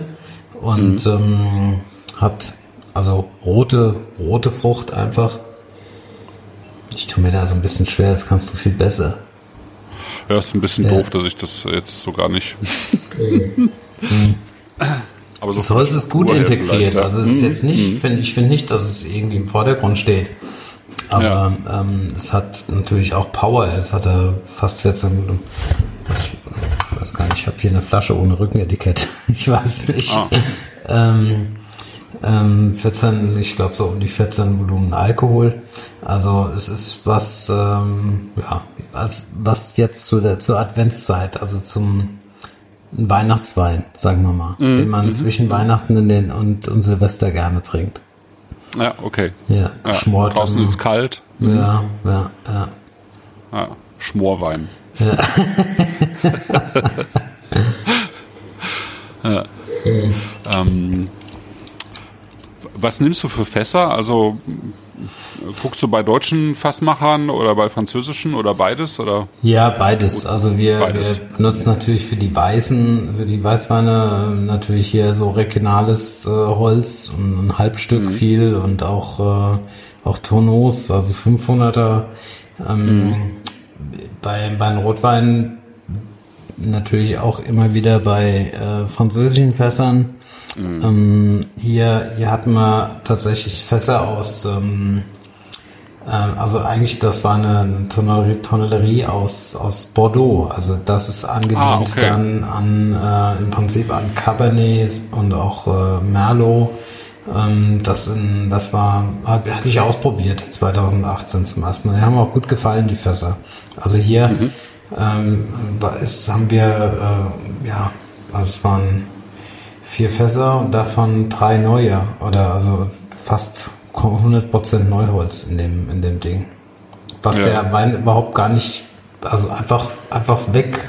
und mhm. ähm, hat also rote, rote Frucht einfach. Ich tue mir da so ein bisschen schwer, das kannst du viel besser. Ja, ist ein bisschen ja. doof, dass ich das jetzt so gar nicht. Aber so das Holz ist gut integriert. Ja. Also es ist mhm. jetzt nicht, mhm. finde ich finde nicht, dass es irgendwie im Vordergrund steht. Aber ja. ähm, es hat natürlich auch Power. Es hat ja fast 14. Ich weiß gar nicht, ich habe hier eine Flasche ohne Rückenetikett. Ich weiß nicht. Ah. ähm, ähm, 14, ich glaube so um die 14 Volumen Alkohol. Also es ist was, ähm, ja, was, was jetzt zu der zur Adventszeit, also zum Weihnachtswein, sagen wir mal, mhm. den man mhm. zwischen Weihnachten und, den, und, und Silvester gerne trinkt. Ja, okay. Ja. Ja, draußen ist es kalt. Mhm. Ja, ja, ja. ja Schmorwein. Ja. ja. Ähm, was nimmst du für Fässer? Also guckst du bei deutschen Fassmachern oder bei französischen oder beides? Oder? Ja, beides. Also wir, beides. wir benutzen natürlich für die Weißen, für die Weißweine natürlich hier so regionales äh, Holz und ein Halbstück mhm. viel und auch, äh, auch Tourneaus, also 500er. Ähm, mhm. bei, bei den Rotweinen natürlich auch immer wieder bei äh, französischen Fässern Mhm. Ähm, hier, hier hatten wir tatsächlich Fässer aus, ähm, äh, also eigentlich, das war eine Tonnellerie aus, aus Bordeaux. Also das ist angelehnt ah, okay. dann an, äh, im Prinzip an Cabernet und auch äh, Merlot. Ähm, das, in, das war, hatte ich ausprobiert 2018 zum ersten Mal. Die haben auch gut gefallen, die Fässer. Also hier mhm. ähm, ist, haben wir, äh, ja, also es waren vier Fässer und davon drei neue oder also fast 100% Neuholz in dem, in dem Ding. Was ja. der Wein überhaupt gar nicht, also einfach, einfach weg,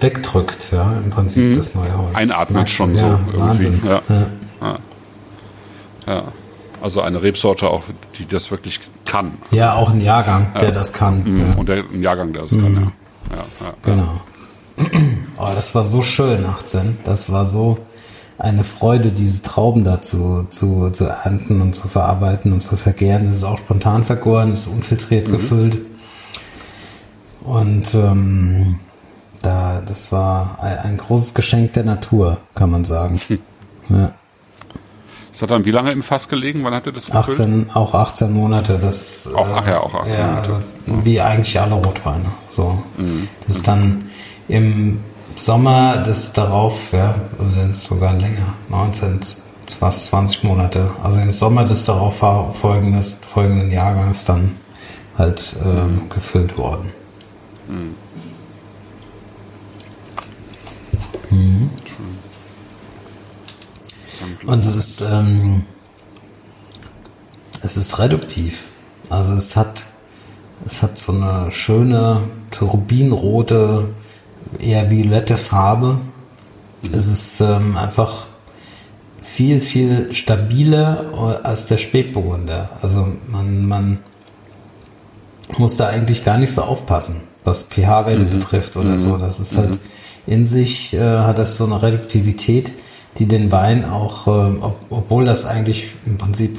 wegdrückt, ja, im Prinzip mhm. das neue Holz. Einatmet schon ja, so irgendwie. Wahnsinn. Ja. Ja. ja. Also eine Rebsorte auch, die das wirklich kann. Ja, auch ein Jahrgang, der das kann. Mhm. Und der, ein Jahrgang, der das mhm. kann, ja. Genau. Oh, das war so schön, 18. Das war so eine Freude, diese Trauben dazu zu, zu ernten und zu verarbeiten und zu vergären. Das ist auch spontan vergoren, ist unfiltriert mhm. gefüllt. Und ähm, da, das war ein, ein, großes Geschenk der Natur, kann man sagen. Hm. Ja. Das hat dann wie lange im Fass gelegen? Wann hat ihr das gefüllt? 18, auch 18 Monate. Das, auch, ach ja, auch 18 ja, Monate. Also, wie eigentlich alle Rotweine. So. Mhm. Das ist dann im Sommer des darauf, ja, sogar länger, 19, fast 20 Monate. Also im Sommer des darauf folgendes, folgenden Jahrgangs dann halt ähm, gefüllt worden. Mhm. Mhm. Und es ist, ähm, es ist reduktiv. Also es hat, es hat so eine schöne turbinrote eher violette Farbe. Es ist ähm, einfach viel, viel stabiler als der Spätburgunder. Also man, man muss da eigentlich gar nicht so aufpassen, was pH-Werte mhm. betrifft oder mhm. so. Das ist halt mhm. in sich, äh, hat das so eine Reduktivität, die den Wein auch, äh, ob, obwohl das eigentlich im Prinzip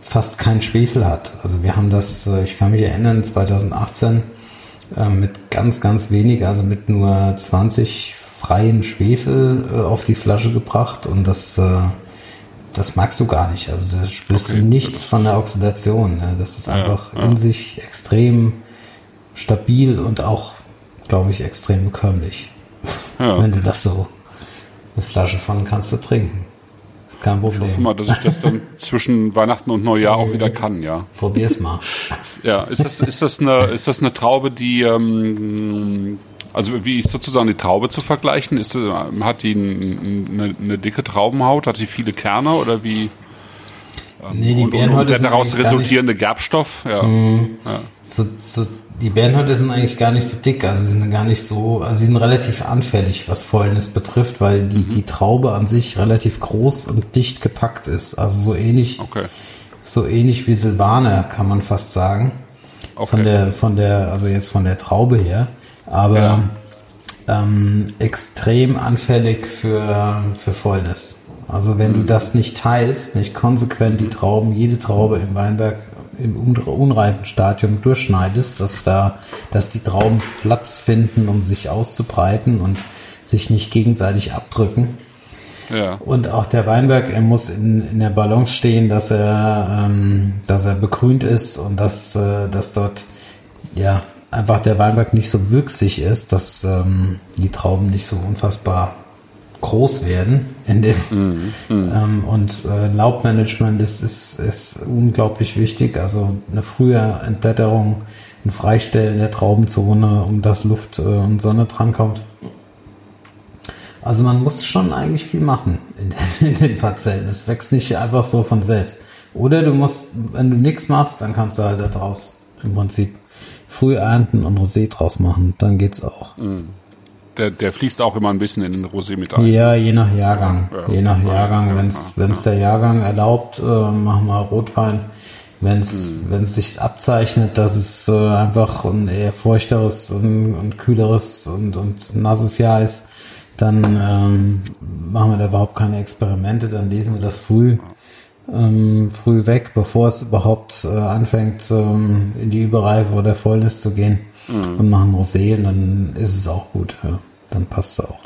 fast keinen Schwefel hat. Also wir haben das, äh, ich kann mich erinnern, 2018 äh, mit ganz, ganz wenig, also mit nur 20 freien Schwefel äh, auf die Flasche gebracht und das, äh, das magst du gar nicht. Also da spürst okay. du nichts von der Oxidation. Ne? Das ist einfach ja, ja. in sich extrem stabil und auch, glaube ich, extrem bekömmlich. Ja. Wenn du das so eine Flasche von kannst du trinken. Kein Problem. Ich hoffe mal, dass ich das dann zwischen Weihnachten und Neujahr auch wieder kann, ja. Probier's mal. Ja, ist das, ist das eine, ist das eine Traube, die, ähm, also wie ist sozusagen die Traube zu vergleichen? Ist, hat die eine, eine dicke Traubenhaut? Hat sie viele Kerne oder wie? Nee, die und, und, und der daraus resultierende Gerbstoff, ja. Mhm. ja. So, so die Bernhötte sind eigentlich gar nicht so dick, also sie sind gar nicht so, also sie sind relativ anfällig, was Fäulnis betrifft, weil die, mhm. die Traube an sich relativ groß und dicht gepackt ist. Also so ähnlich, okay. so ähnlich wie Silvaner, kann man fast sagen. Okay. Von der, von der, also jetzt von der Traube her. Aber ja. ähm, extrem anfällig für, für Fäulnis. Also wenn mhm. du das nicht teilst, nicht konsequent die Trauben, jede Traube im Weinberg im unreifen Stadium durchschneidest, dass da, dass die Trauben Platz finden, um sich auszubreiten und sich nicht gegenseitig abdrücken. Ja. Und auch der Weinberg, er muss in, in der Balance stehen, dass er, ähm, dass er begrünt ist und dass, äh, dass dort ja einfach der Weinberg nicht so wüchsig ist, dass ähm, die Trauben nicht so unfassbar groß werden in dem mm, mm. Ähm, und äh, Laubmanagement ist, ist, ist unglaublich wichtig. Also eine frühe Entblätterung, ein Freistellen der Traubenzone, um dass Luft äh, und Sonne drankommt. Also man muss schon eigentlich viel machen in, in den Parzellen. Es wächst nicht einfach so von selbst. Oder du musst, wenn du nichts machst, dann kannst du halt daraus im Prinzip früh ernten und Rosé draus machen. Dann geht's auch. Mm der, der fließt auch immer ein bisschen in den Rosé mit ein. Ja, je nach Jahrgang. Ja, je nach Jahrgang. Ja, wenn's ja, wenn's der Jahrgang erlaubt, äh, machen wir Rotwein. Wenn's mhm. wenn's sich abzeichnet, dass es äh, einfach ein eher feuchteres und, und kühleres und, und nasses Jahr ist, dann ähm, machen wir da überhaupt keine Experimente. Dann lesen wir das früh ähm, früh weg, bevor es überhaupt äh, anfängt, ähm, in die Überreife oder Fäulnis zu gehen mhm. und machen Rosé und dann ist es auch gut. Ja dann passt es auch.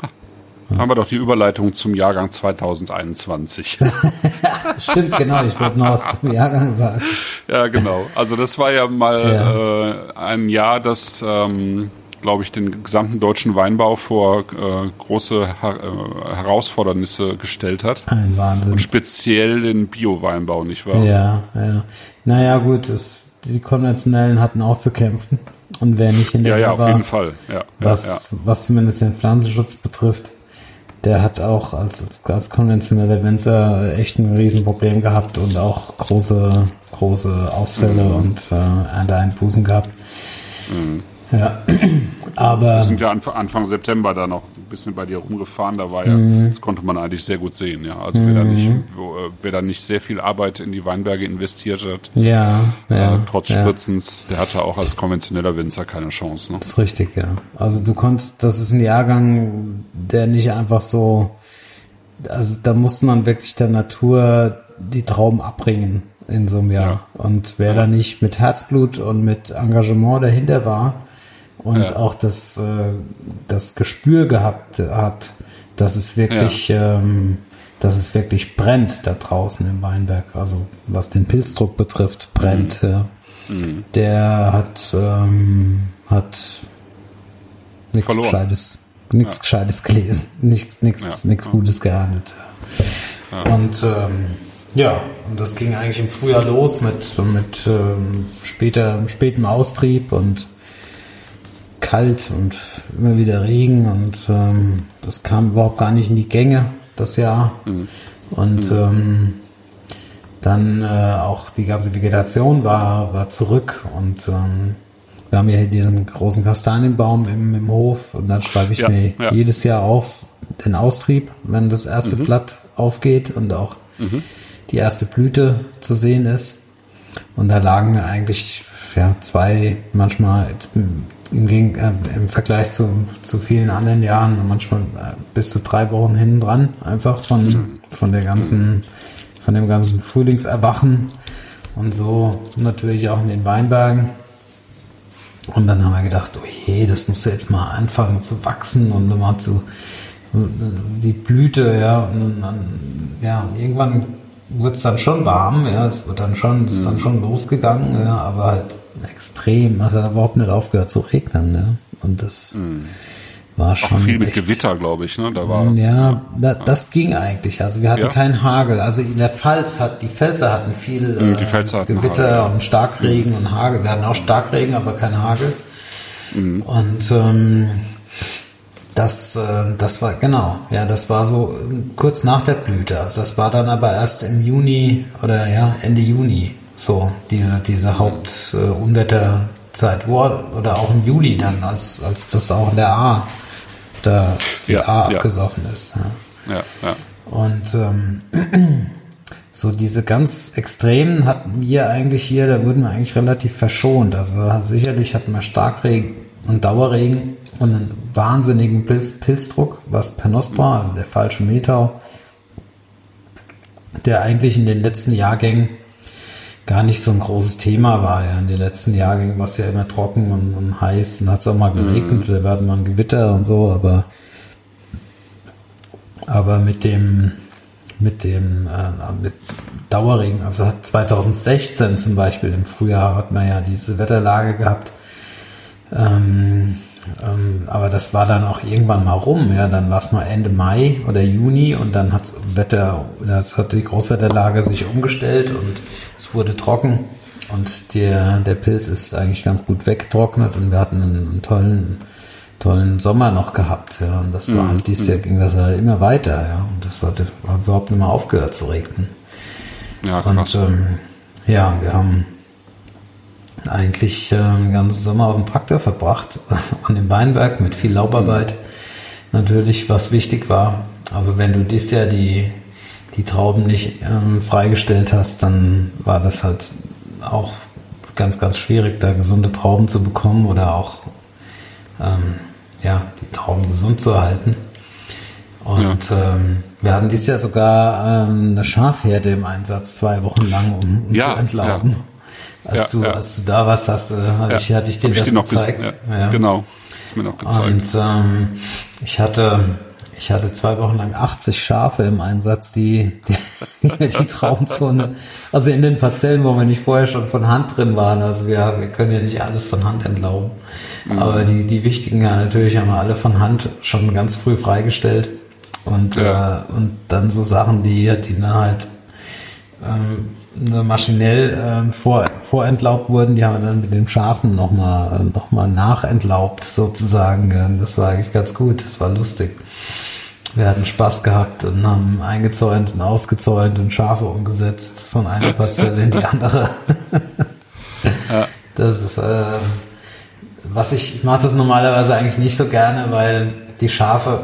Ja. Haben wir doch die Überleitung zum Jahrgang 2021. Stimmt, genau. Ich wollte noch was zum Jahrgang sagen. Ja, genau. Also das war ja mal ja. Äh, ein Jahr, das, ähm, glaube ich, den gesamten deutschen Weinbau vor äh, große Her äh, Herausfordernisse gestellt hat. Ein Wahnsinn. Und speziell den Bio-Weinbau, nicht wahr? Ja, ja. Naja, gut, es, die konventionellen hatten auch zu kämpfen. Und wer nicht in der Ja, ja, auf jeden Fall. Ja, was, ja. was zumindest den Pflanzenschutz betrifft, der hat auch als, als konventioneller Winzer echt ein Riesenproblem gehabt und auch große, große Ausfälle mhm. und äh, Ernteeinbußen gehabt. Mhm. Ja, aber. Wir sind ja Anfang September da noch ein bisschen bei dir rumgefahren, da war ja, mhm. das konnte man eigentlich sehr gut sehen, ja. Also wer da nicht, mhm. wo, äh, wer da nicht sehr viel Arbeit in die Weinberge investiert hat, ja, ja äh, trotz ja. Spritzens, der hatte auch als konventioneller Winzer keine Chance, ne? Das ist richtig, ja. Also du konntest, das ist ein Jahrgang, der nicht einfach so, also da musste man wirklich der Natur die Trauben abbringen in so einem Jahr. Ja. Und wer da nicht mit Herzblut und mit Engagement dahinter war, und ja. auch das, äh, das Gespür gehabt hat, dass es wirklich, ja. ähm, dass es wirklich brennt da draußen im Weinberg. Also was den Pilzdruck betrifft, brennt. Mhm. Ja. Mhm. Der hat, ähm, hat nichts Gescheites, nichts ja. Gescheites gelesen, nichts, nichts, ja. nichts Gutes gehandelt. Und ähm, ja, und das ging eigentlich im Frühjahr los mit, mit ähm, später, spätem Austrieb und kalt und immer wieder Regen und ähm, das kam überhaupt gar nicht in die Gänge das Jahr. Mhm. Und mhm. Ähm, dann äh, auch die ganze Vegetation war, war zurück und ähm, wir haben ja hier diesen großen Kastanienbaum im, im Hof und dann schreibe ich ja, mir ja. jedes Jahr auf den Austrieb, wenn das erste mhm. Blatt aufgeht und auch mhm. die erste Blüte zu sehen ist. Und da lagen eigentlich ja, zwei, manchmal im, Gegen äh, im Vergleich zu, zu vielen anderen Jahren manchmal äh, bis zu drei Wochen hinten dran, einfach von, von der ganzen, von dem ganzen Frühlingserwachen und so natürlich auch in den Weinbergen. Und dann haben wir gedacht, oh je, das muss ja jetzt mal anfangen zu wachsen und mal zu, die Blüte, ja, und dann, ja, irgendwann wird es dann schon warm, ja, es wird dann schon, ist dann mhm. schon losgegangen, ja, aber halt extrem. Also hat überhaupt nicht aufgehört zu regnen. Ne? Und das mhm. war schon. Auch viel mit Gewitter, glaube ich. Ne? Da war, ja, da, das ging eigentlich. Also wir hatten ja. keinen Hagel. Also in der Pfalz hat die Pfälzer hatten viel mhm, die Pfälzer hatten Gewitter Hagel, ja. und Starkregen mhm. und Hagel. Wir hatten auch Starkregen, aber kein Hagel. Mhm. Und ähm, das, äh, das war genau, ja, das war so ähm, kurz nach der Blüte. Also das war dann aber erst im Juni oder ja Ende Juni so, diese, diese Hauptunwetterzeit Zeit, wo, oder auch im Juli dann, als, als das auch in der A, da die ja, A ja. abgesoffen ist. Ja, ja. ja. Und ähm, so diese ganz extremen hatten wir eigentlich hier, da wurden wir eigentlich relativ verschont. Also sicherlich hatten wir Starkregen und Dauerregen und einen wahnsinnigen Pilz, Pilzdruck, was Pernospora, also der falsche Metau, der eigentlich in den letzten Jahrgängen gar nicht so ein großes Thema war. Ja. In den letzten Jahrgängen war es ja immer trocken und, und heiß und hat es auch mal geregnet, mhm. da werden mal ein Gewitter und so, aber, aber mit dem mit dem äh, mit Dauerregen, also 2016 zum Beispiel im Frühjahr hat man ja diese Wetterlage gehabt, ähm, ähm, aber das war dann auch irgendwann mal rum, ja, dann war es mal Ende Mai oder Juni und dann hat Wetter, das hat die Großwetterlage sich umgestellt und es wurde trocken und der, der Pilz ist eigentlich ganz gut weggetrocknet und wir hatten einen, tollen, tollen Sommer noch gehabt, ja, und das war mhm. dieses Jahr ging das ja immer weiter, ja, und das war, war überhaupt nicht mehr aufgehört zu regnen. Ja, krass. Und ähm, ja, wir haben eigentlich äh, den ganzen Sommer auf dem Traktor verbracht, an dem Weinberg mit viel Laubarbeit. Natürlich, was wichtig war. Also wenn du dieses Jahr die, die Trauben nicht ähm, freigestellt hast, dann war das halt auch ganz, ganz schwierig, da gesunde Trauben zu bekommen oder auch ähm, ja, die Trauben gesund zu erhalten. Und ja. ähm, wir hatten dieses Jahr sogar ähm, eine Schafherde im Einsatz, zwei Wochen lang, um, um ja, zu entlauben. Ja. Als, ja, du, ja. als du da warst, hast, äh, hatte, ich, hatte ich dir Hab das ich gezeigt. Ja, Genau, das ist mir noch gezeigt. Und ähm, ich hatte ich hatte zwei Wochen lang 80 Schafe im Einsatz, die die, die, die Traumzone, also in den Parzellen, wo wir nicht vorher schon von Hand drin waren. Also wir, wir können ja nicht alles von Hand entlauben. Mhm. Aber die, die wichtigen ja, natürlich haben wir alle von Hand schon ganz früh freigestellt. Und, ja. äh, und dann so Sachen, die, die na halt ähm, maschinell ähm, vor, vorentlaubt wurden, die haben wir dann mit den Schafen nochmal noch mal nachentlaubt sozusagen. Das war eigentlich ganz gut, das war lustig. Wir hatten Spaß gehabt und haben eingezäunt und ausgezäunt und Schafe umgesetzt von einer Parzelle in die andere. Das ist, äh, was ich, ich mache das normalerweise eigentlich nicht so gerne, weil die Schafe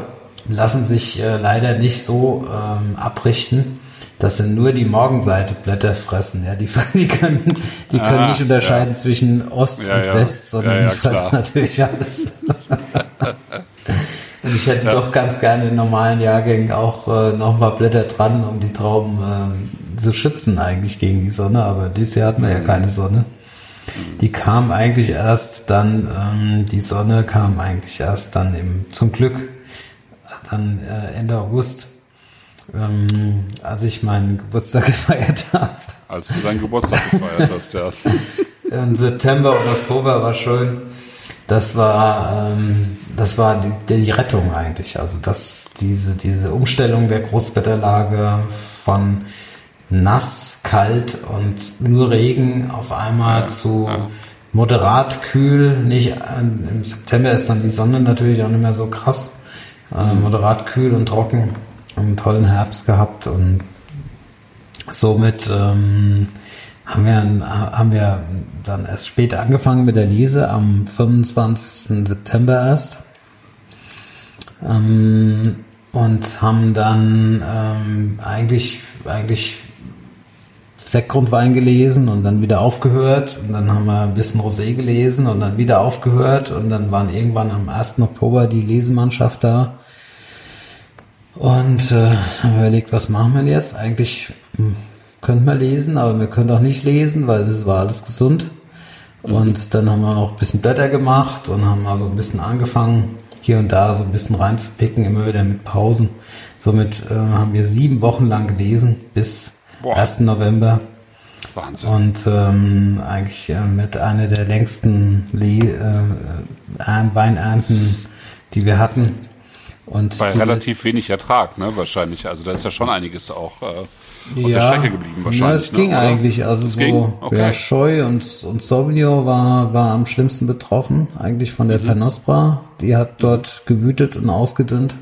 lassen sich äh, leider nicht so ähm, abrichten das sind nur die Morgenseiteblätter fressen. Ja, die, die können, die können ah, nicht unterscheiden ja. zwischen Ost ja, und ja. West, sondern die fressen klar. natürlich alles. und ich hätte doch ganz gerne in normalen Jahrgängen auch äh, noch mal Blätter dran, um die Trauben äh, zu schützen eigentlich gegen die Sonne. Aber dieses Jahr hatten wir ja mhm. keine Sonne. Die kam eigentlich erst dann, ähm, die Sonne kam eigentlich erst dann im, zum Glück, dann äh, Ende August ähm, als ich meinen Geburtstag gefeiert habe. Als du deinen Geburtstag gefeiert hast, ja. Im September und Oktober war schön. Das war, ähm, das war die, die Rettung eigentlich. Also das, diese, diese Umstellung der Großwetterlage von nass, kalt und nur Regen auf einmal ja, zu ja. moderat kühl. Nicht, im September ist dann die Sonne natürlich auch nicht mehr so krass. Äh, moderat kühl und trocken einen tollen Herbst gehabt und somit ähm, haben, wir, haben wir dann erst später angefangen mit der Lese, am 25. September erst. Ähm, und haben dann ähm, eigentlich, eigentlich Sektgrundwein gelesen und dann wieder aufgehört und dann haben wir ein bisschen Rosé gelesen und dann wieder aufgehört und dann waren irgendwann am 1. Oktober die Lesemannschaft da und äh, haben wir überlegt, was machen wir jetzt? Eigentlich hm, könnten wir lesen, aber wir können auch nicht lesen, weil das war alles gesund. Und dann haben wir noch ein bisschen Blätter gemacht und haben also ein bisschen angefangen, hier und da so ein bisschen reinzupicken, immer wieder mit Pausen. Somit äh, haben wir sieben Wochen lang gelesen bis Boah. 1. November. Wahnsinn. Und ähm, eigentlich äh, mit einer der längsten Le äh, Weinernten, die wir hatten. Und Bei relativ wenig Ertrag, ne, wahrscheinlich. Also da ist ja schon einiges auch äh, aus ja, der Strecke geblieben wahrscheinlich. Ja, es ging ne, eigentlich. Also es so, okay. ja, Scheu und, und Sauvignon war, war am schlimmsten betroffen, eigentlich von der mhm. Panospra. Die hat dort gewütet und ausgedünnt.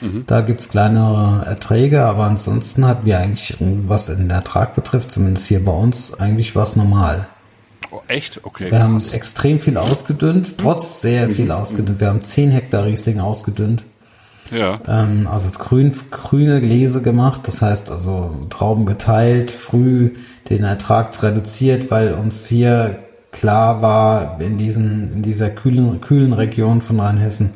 Mhm. Da gibt's kleinere Erträge, aber ansonsten hatten wir eigentlich, was den Ertrag betrifft, zumindest hier bei uns, eigentlich was normal. Oh, echt? Okay. Wir haben extrem viel ausgedünnt, trotz sehr viel ausgedünnt. Wir haben 10 Hektar Riesling ausgedünnt. Ja. Ähm, also grün, grüne Gläser gemacht, das heißt also Trauben geteilt, früh den Ertrag reduziert, weil uns hier klar war, in, diesen, in dieser kühlen, kühlen Region von Rheinhessen,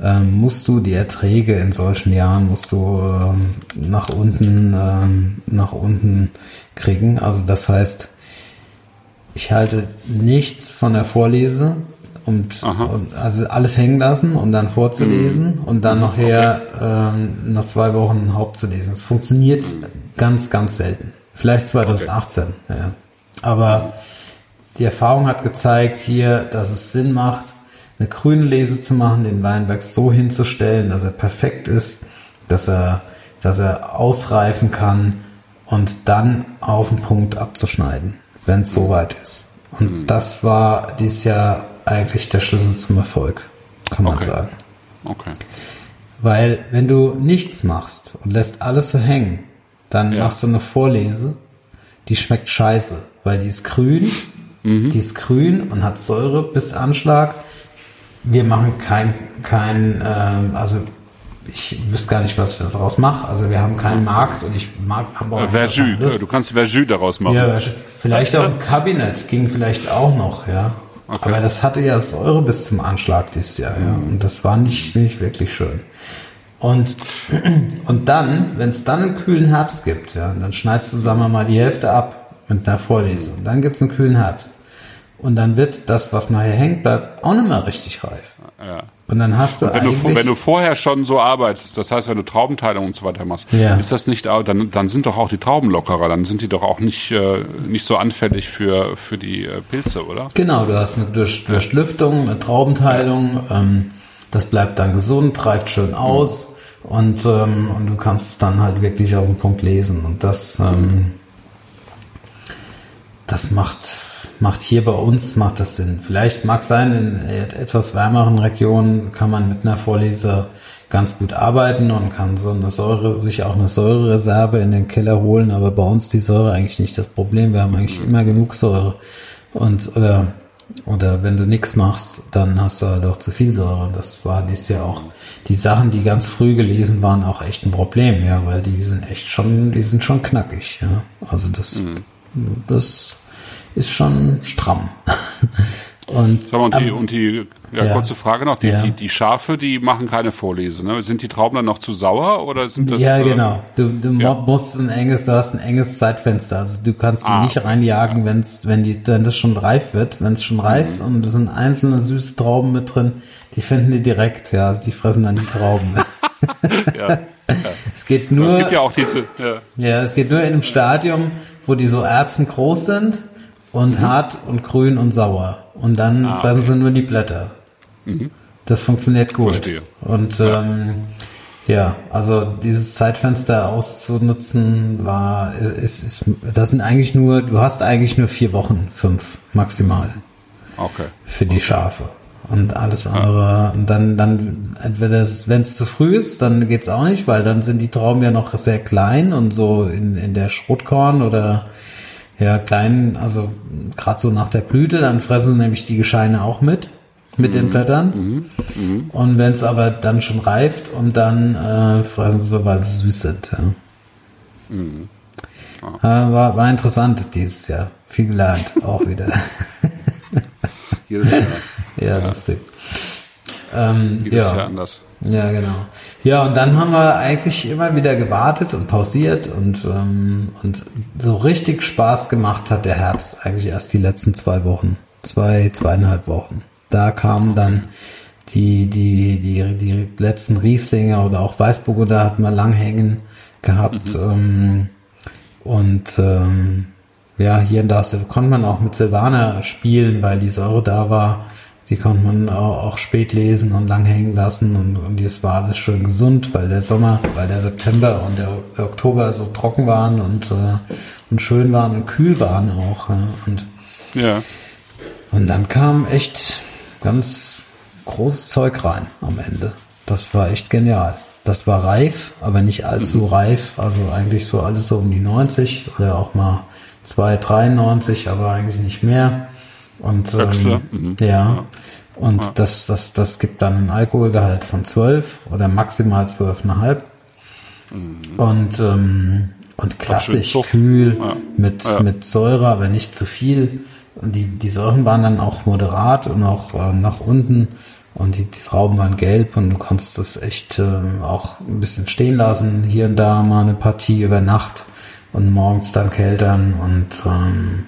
ähm, musst du die Erträge in solchen Jahren musst du ähm, nach unten ähm, nach unten kriegen. Also das heißt, ich halte nichts von der Vorlese und, und also alles hängen lassen und dann vorzulesen mhm. und dann nachher okay. ähm, nach zwei Wochen Hauptzulesen. Es funktioniert mhm. ganz ganz selten. Vielleicht 2018, okay. ja. Aber die Erfahrung hat gezeigt hier, dass es Sinn macht, eine grüne Lese zu machen, den Weinberg so hinzustellen, dass er perfekt ist, dass er, dass er ausreifen kann und dann auf den Punkt abzuschneiden, wenn es soweit ist. Und mhm. das war dieses Jahr eigentlich der Schlüssel zum Erfolg, kann man okay. sagen. Okay. Weil wenn du nichts machst und lässt alles so hängen, dann ja. machst du eine Vorlese, die schmeckt scheiße, weil die ist grün Mhm. Die ist grün und hat Säure bis Anschlag. Wir machen kein, kein ähm, also ich wüsste gar nicht, was ich daraus mache. Also wir haben keinen Markt und ich mag aber auch Verjus, du kannst Verjus daraus machen. Ja, vielleicht auch ein Kabinett ging vielleicht auch noch, ja. Okay. Aber das hatte ja Säure bis zum Anschlag dieses Jahr, ja. Und das war nicht, nicht wirklich schön. Und, und dann, wenn es dann einen kühlen Herbst gibt, ja, dann schneidest du, sagen wir mal, die Hälfte ab mit einer Vorlesung. Dann gibt es einen kühlen Herbst. Und dann wird das, was nachher hängt bleibt, auch nicht mehr richtig reif. Ja. Und dann hast du und wenn du wenn du vorher schon so arbeitest, das heißt, wenn du Traubenteilung und so weiter machst, ja. ist das nicht dann dann sind doch auch die Trauben lockerer, dann sind die doch auch nicht äh, nicht so anfällig für für die äh, Pilze, oder? Genau, du hast eine Durch, Durchlüftung, eine Traubenteilung, ähm, das bleibt dann gesund, reift schön aus mhm. und ähm, und du kannst es dann halt wirklich auf den Punkt lesen und das ähm, das macht macht hier bei uns, macht das Sinn. Vielleicht mag sein, in etwas wärmeren Regionen kann man mit einer Vorleser ganz gut arbeiten und kann so eine Säure, sich auch eine Säurereserve in den Keller holen, aber bei uns die Säure eigentlich nicht das Problem. Wir haben eigentlich immer genug Säure. Und, oder, oder wenn du nichts machst, dann hast du halt auch zu viel Säure. Das war dies ja auch. Die Sachen, die ganz früh gelesen waren, auch echt ein Problem, ja, weil die sind echt schon, die sind schon knackig, ja. Also das, mhm. das ist schon stramm. Und, so, und, die, und die ja, ja, kurze Frage noch, die, ja. die, die Schafe, die machen keine Vorlese, ne? Sind die Trauben dann noch zu sauer oder sind das? Ja, äh, genau. Du, du ja. musst ein enges, du hast ein enges Zeitfenster. Also du kannst sie ah, nicht reinjagen, wenn's, wenn die, wenn das schon reif wird. Wenn es schon reif mhm. und es sind einzelne süße Trauben mit drin, die finden die direkt, ja. Also die fressen dann die Trauben. ja, ja. Es geht nur. Es gibt ja auch diese. Ja. ja, es geht nur in einem Stadium, wo die so Erbsen groß sind und mhm. hart und grün und sauer. Und dann ah, fressen okay. sie nur die Blätter. Mhm. Das funktioniert gut. Verstehe. Und ja. Ähm, ja, also dieses Zeitfenster auszunutzen war, ist, ist, das sind eigentlich nur, du hast eigentlich nur vier Wochen, fünf maximal. Okay. Für die okay. Schafe. Und alles andere, und dann, dann, entweder wenn es zu früh ist, dann geht's auch nicht, weil dann sind die Trauben ja noch sehr klein und so in, in der Schrotkorn oder ja, kleinen, also gerade so nach der Blüte, dann fressen sie nämlich die Gescheine auch mit, mit mhm. den Blättern. Mhm. Mhm. Und wenn es aber dann schon reift und dann äh, fressen sie, weil sie süß sind. Ja. Mhm. Oh. Äh, war, war interessant dieses Jahr. Viel gelernt, auch wieder. Jedes Jahr. ja, ja, lustig. Ähm, Jedes ja. Jahr anders. Ja, genau. Ja, und dann haben wir eigentlich immer wieder gewartet und pausiert und, ähm, und so richtig Spaß gemacht hat der Herbst eigentlich erst die letzten zwei Wochen. Zwei, zweieinhalb Wochen. Da kamen dann die, die, die, die letzten Rieslinge oder auch Weißburgunder hatten wir lang hängen gehabt. Mhm. Ähm, und ähm, ja, hier und da konnte man auch mit Silvaner spielen, weil die Säure da war. Die konnte man auch spät lesen und lang hängen lassen und, und es war alles schön gesund, weil der Sommer, weil der September und der Oktober so trocken waren und, äh, und schön waren und kühl waren auch. Ja. Und, ja. und dann kam echt ganz großes Zeug rein am Ende. Das war echt genial. Das war reif, aber nicht allzu mhm. reif. Also eigentlich so alles so um die 90 oder auch mal 2,93, aber eigentlich nicht mehr. Und ähm, mhm. ja. ja. Und ja. das, das, das gibt dann einen Alkoholgehalt von 12 oder maximal 12,5. Mhm. Und, ähm, und klassisch kühl ja. Mit, ja. mit Säure, aber nicht zu viel. Und die, die Säuren waren dann auch moderat und auch äh, nach unten. Und die, die Trauben waren gelb und du konntest das echt äh, auch ein bisschen stehen lassen. Hier und da mal eine Partie über Nacht und morgens dann kältern und, ähm,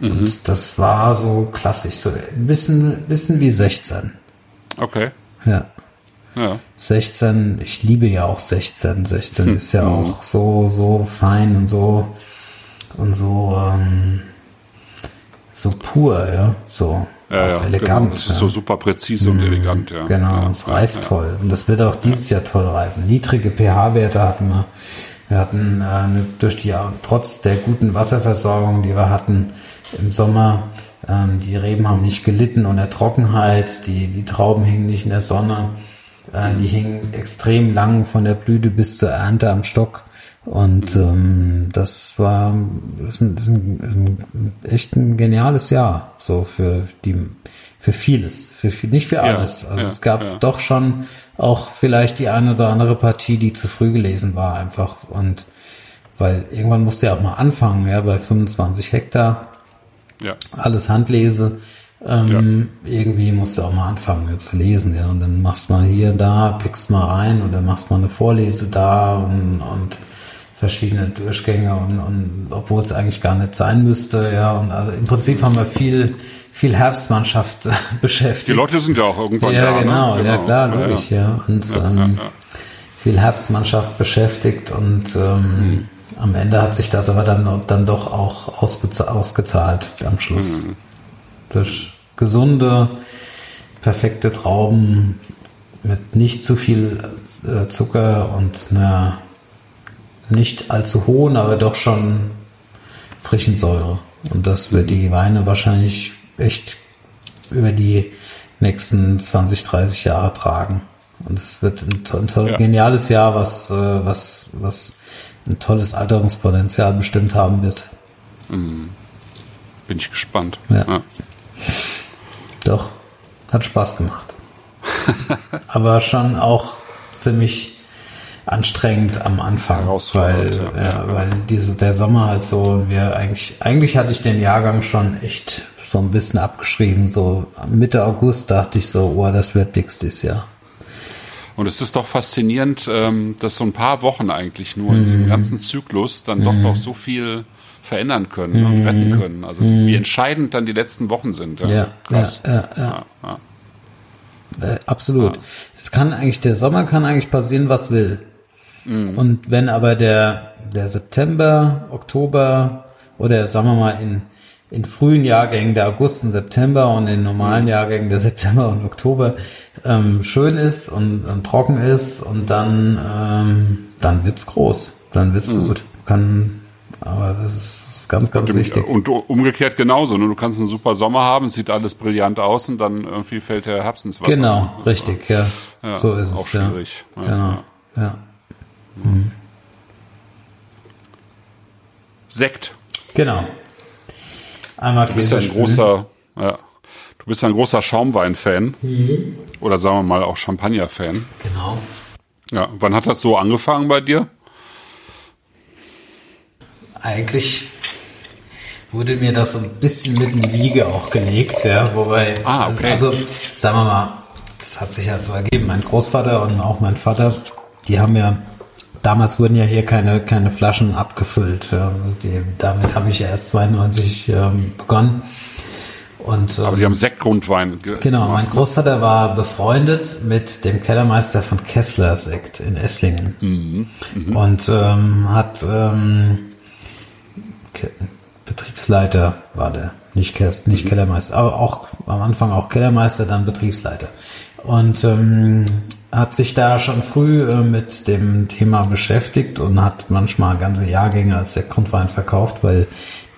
mhm. und das war so klassisch, so ein bisschen, bisschen wie 16. Okay. Ja. Ja. 16, ich liebe ja auch 16. 16 hm. ist ja mhm. auch so, so fein und so und so, ähm, so pur, ja, so. Ja, ja, elegant. Genau. Das ist ja. so super präzise und mhm. elegant, ja. Genau, ja, es reift toll. Und das wird auch dieses Jahr toll reifen. Niedrige pH-Werte hatten wir. Wir hatten äh, durch die, trotz der guten Wasserversorgung, die wir hatten im Sommer, ähm, die Reben haben nicht gelitten unter Trockenheit, die, die Trauben hingen nicht in der Sonne. Äh, die hingen extrem lang von der Blüte bis zur Ernte am Stock. Und ähm, das war ist ein, ist ein, ist ein, echt ein geniales Jahr, so für die für vieles, für viel, nicht für alles. Ja, also ja, es gab ja. doch schon auch vielleicht die eine oder andere Partie, die zu früh gelesen war einfach und weil irgendwann musste ja auch mal anfangen, ja, bei 25 Hektar, ja. alles Handlese, ähm, ja. irgendwie musst du auch mal anfangen ja, zu lesen, ja. Und dann machst du mal hier, da, pickst mal rein und dann machst mal eine Vorlese da und, und verschiedene Durchgänge und, und obwohl es eigentlich gar nicht sein müsste, ja. Und also im Prinzip haben wir viel, viel Herbstmannschaft beschäftigt. Die Leute sind ja auch irgendwann ja, da. Genau, ne? genau, ja klar, logisch, ja. ja. Und ähm, viel Herbstmannschaft beschäftigt und ähm, am Ende hat sich das aber dann, dann doch auch ausgezahlt am Schluss. Mhm durch gesunde, perfekte Trauben mit nicht zu viel äh, Zucker und einer nicht allzu hohen, aber doch schon frischen Säure. Und das wird die Weine wahrscheinlich echt über die nächsten 20, 30 Jahre tragen. Und es wird ein, to ein ja. geniales Jahr, was, äh, was, was ein tolles Alterungspotenzial bestimmt haben wird. Mhm. Bin ich gespannt. Ja. ja. Doch, hat Spaß gemacht. Aber schon auch ziemlich anstrengend am Anfang, weil, ja, ja, weil diese, der Sommer halt so, wir eigentlich, eigentlich hatte ich den Jahrgang schon echt so ein bisschen abgeschrieben, so Mitte August dachte ich so, oh, das wird dickstes Jahr. Und es ist doch faszinierend, ähm, dass so ein paar Wochen eigentlich nur in diesem mhm. ganzen Zyklus dann doch mhm. noch so viel verändern können und retten können. Also wie entscheidend dann die letzten Wochen sind. Ja, krass. Ja, ja, ja. Äh, absolut. Es kann eigentlich, der Sommer kann eigentlich passieren, was will. Mhm. Und wenn aber der, der September, Oktober oder sagen wir mal in, in frühen Jahrgängen der August und September und in normalen mhm. Jahrgängen der September und Oktober ähm, schön ist und, und, trocken ist und dann, ähm, dann wird's groß, dann wird's mhm. gut. Kann aber das ist, ist ganz, ganz und, wichtig. Und umgekehrt genauso. Ne? Du kannst einen super Sommer haben, sieht alles brillant aus und dann irgendwie fällt der Herbst ins Wasser. Genau, richtig, ja. ja. So ist auch es. schwierig. Ja. Genau, ja. Mhm. Sekt. Genau. Einmal du bist ja ein großer, ja, du bist ja ein großer Schaumwein-Fan. Mhm. Oder sagen wir mal auch Champagner-Fan. Genau. Ja, wann hat das so angefangen bei dir? eigentlich wurde mir das so ein bisschen mit in die Wiege auch gelegt, ja, wobei, ah, okay. also sagen wir mal, das hat sich halt so ergeben. Mein Großvater und auch mein Vater, die haben ja, damals wurden ja hier keine, keine Flaschen abgefüllt. Also die, damit habe ich ja erst 92 ähm, begonnen. Und, ähm, Aber die haben Sektgrundwein. Genau, mein Großvater war befreundet mit dem Kellermeister von Kessler Sekt in Esslingen. Mhm. Mhm. Und ähm, hat ähm, Betriebsleiter war der, nicht, Kerst, nicht mhm. Kellermeister, aber auch am Anfang auch Kellermeister, dann Betriebsleiter. Und ähm, hat sich da schon früh äh, mit dem Thema beschäftigt und hat manchmal ganze Jahrgänge als Sektgrundwein verkauft, weil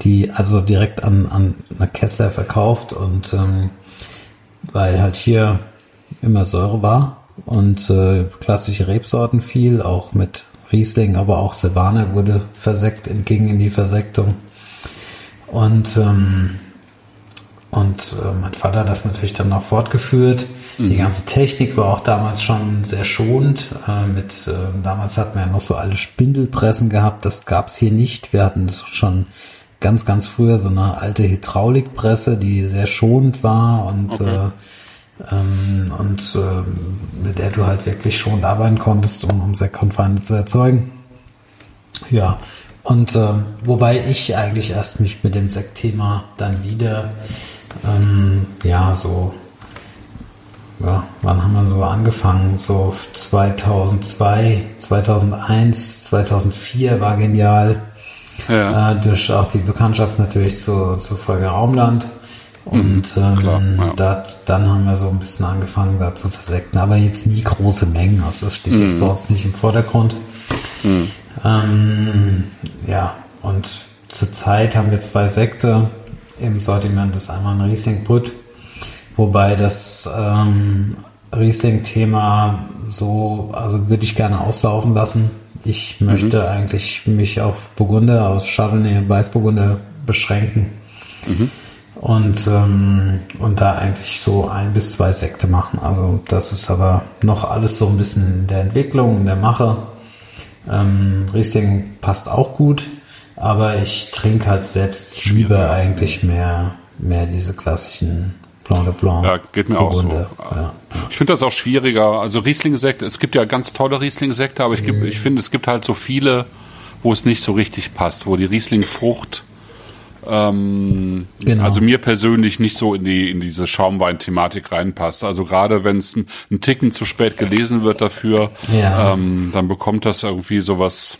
die also direkt an, an eine Kessler verkauft und ähm, weil halt hier immer Säure war und äh, klassische Rebsorten viel, auch mit Riesling, aber auch Silvaner wurde versekt, entgegen in die Versektung. Und, ähm, und äh, mein Vater hat das natürlich dann noch fortgeführt. Mhm. Die ganze Technik war auch damals schon sehr schonend. Äh, mit, äh, damals hatten wir ja noch so alle Spindelpressen gehabt. Das gab's hier nicht. Wir hatten schon ganz, ganz früher so eine alte Hydraulikpresse, die sehr schonend war und okay. äh, ähm, und äh, mit der du halt wirklich schonend arbeiten konntest, um, um Sektkonfeinde zu erzeugen. Ja, und äh, wobei ich eigentlich erst mich mit dem Sektthema dann wieder ähm, ja so ja, wann haben wir so angefangen? So 2002, 2001, 2004 war genial. Ja. Äh, durch auch die Bekanntschaft natürlich zu, zu Folge Raumland. Und mhm, ähm, klar, ja. da, dann haben wir so ein bisschen angefangen, da zu versekten. Aber jetzt nie große Mengen. Also das steht mhm. jetzt bei uns nicht im Vordergrund. Mhm. Ähm, ja, und zurzeit haben wir zwei Sekte im Sortiment. Das ist einmal ein Riesling Brut, wobei das ähm, Riesling-Thema so, also würde ich gerne auslaufen lassen. Ich möchte mhm. eigentlich mich auf Burgunder aus Chardonnay, Weißburgunder beschränken. Mhm. Und, ähm, und da eigentlich so ein bis zwei Sekte machen. Also das ist aber noch alles so ein bisschen in der Entwicklung, in der Mache. Ähm, Riesling passt auch gut, aber ich trinke halt selbst lieber eigentlich mehr, mehr diese klassischen Blanc de Blanc. Ja, geht mir auch so. Ja. Ich finde das auch schwieriger. Also Riesling-Sekte, es gibt ja ganz tolle Riesling-Sekte, aber ich, mhm. ich finde, es gibt halt so viele, wo es nicht so richtig passt, wo die Riesling-Frucht ähm, genau. also mir persönlich nicht so in die in diese Schaumwein-Thematik reinpasst. Also gerade wenn es ein, ein, Ticken zu spät gelesen wird dafür, ja. ähm, dann bekommt das irgendwie sowas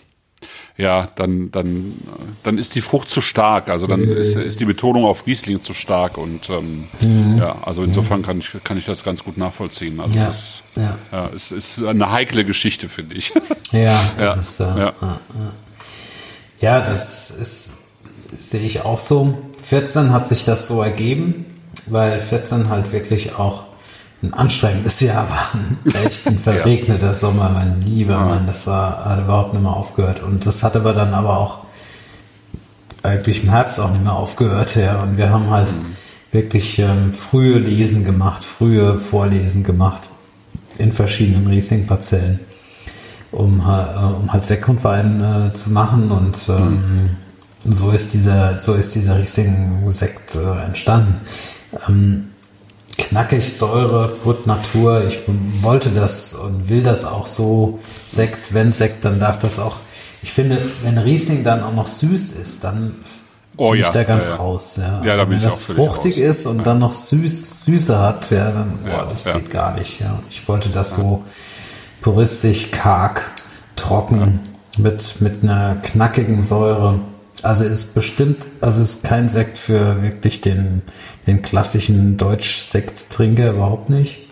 ja, dann, dann, dann ist die Frucht zu stark. Also dann mhm. ist, ist die Betonung auf Riesling zu stark und ähm, mhm. ja, also insofern kann ich, kann ich das ganz gut nachvollziehen. Also ja. das ja. Ja, es ist eine heikle Geschichte, finde ich. Ja, das ist, äh, ja. ja, das ist, sehe ich auch so. 14 hat sich das so ergeben, weil 14 halt wirklich auch ein anstrengendes Jahr war. Echt ein verregneter ja. Sommer, mein lieber ja. Mann. Das war, hat überhaupt nicht mehr aufgehört. Und das hat aber dann aber auch eigentlich im Herbst auch nicht mehr aufgehört, ja. Und wir haben halt mhm. wirklich ähm, frühe Lesen gemacht, frühe Vorlesen gemacht in verschiedenen Riesling-Parzellen, um, äh, um halt Sektkonverein äh, zu machen. Und ähm, mhm. so ist dieser, so ist dieser Riesling-Sekt äh, entstanden. Ähm, knackig, Säure, Brut Natur. Ich wollte das und will das auch so. Sekt, wenn Sekt, dann darf das auch. Ich finde, wenn Riesling dann auch noch süß ist, dann oh, bin ja, ich da ganz ja, ja. raus. Ja, ja also da bin wenn ich das fruchtig raus. ist und dann noch süß, Süße hat, ja, dann, boah, das geht gar nicht. Ja, ich wollte das so puristisch, karg, trocken mit mit einer knackigen Säure. Also ist bestimmt, also ist kein Sekt für wirklich den, den klassischen Deutsch-Sekt-Trinker überhaupt nicht.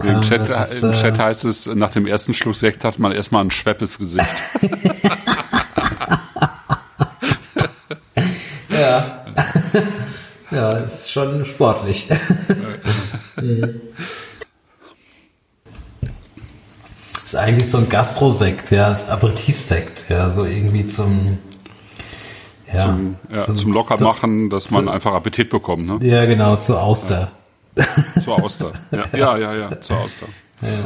Im, ähm, Chat, ist, Im Chat äh, heißt es, nach dem ersten Schluck Sekt hat man erstmal ein schweppes Gesicht. ja. ja, ist schon sportlich. ist eigentlich so ein Gastrosekt, ja, ist Aperitivsekt, ja, so irgendwie zum ja, zum, ja, zum, zum Lockermachen, dass man einfach Appetit bekommt. Ne? Ja, genau, zur Auster. Ja, zur Auster. Ja, ja, ja, ja, zur Auster.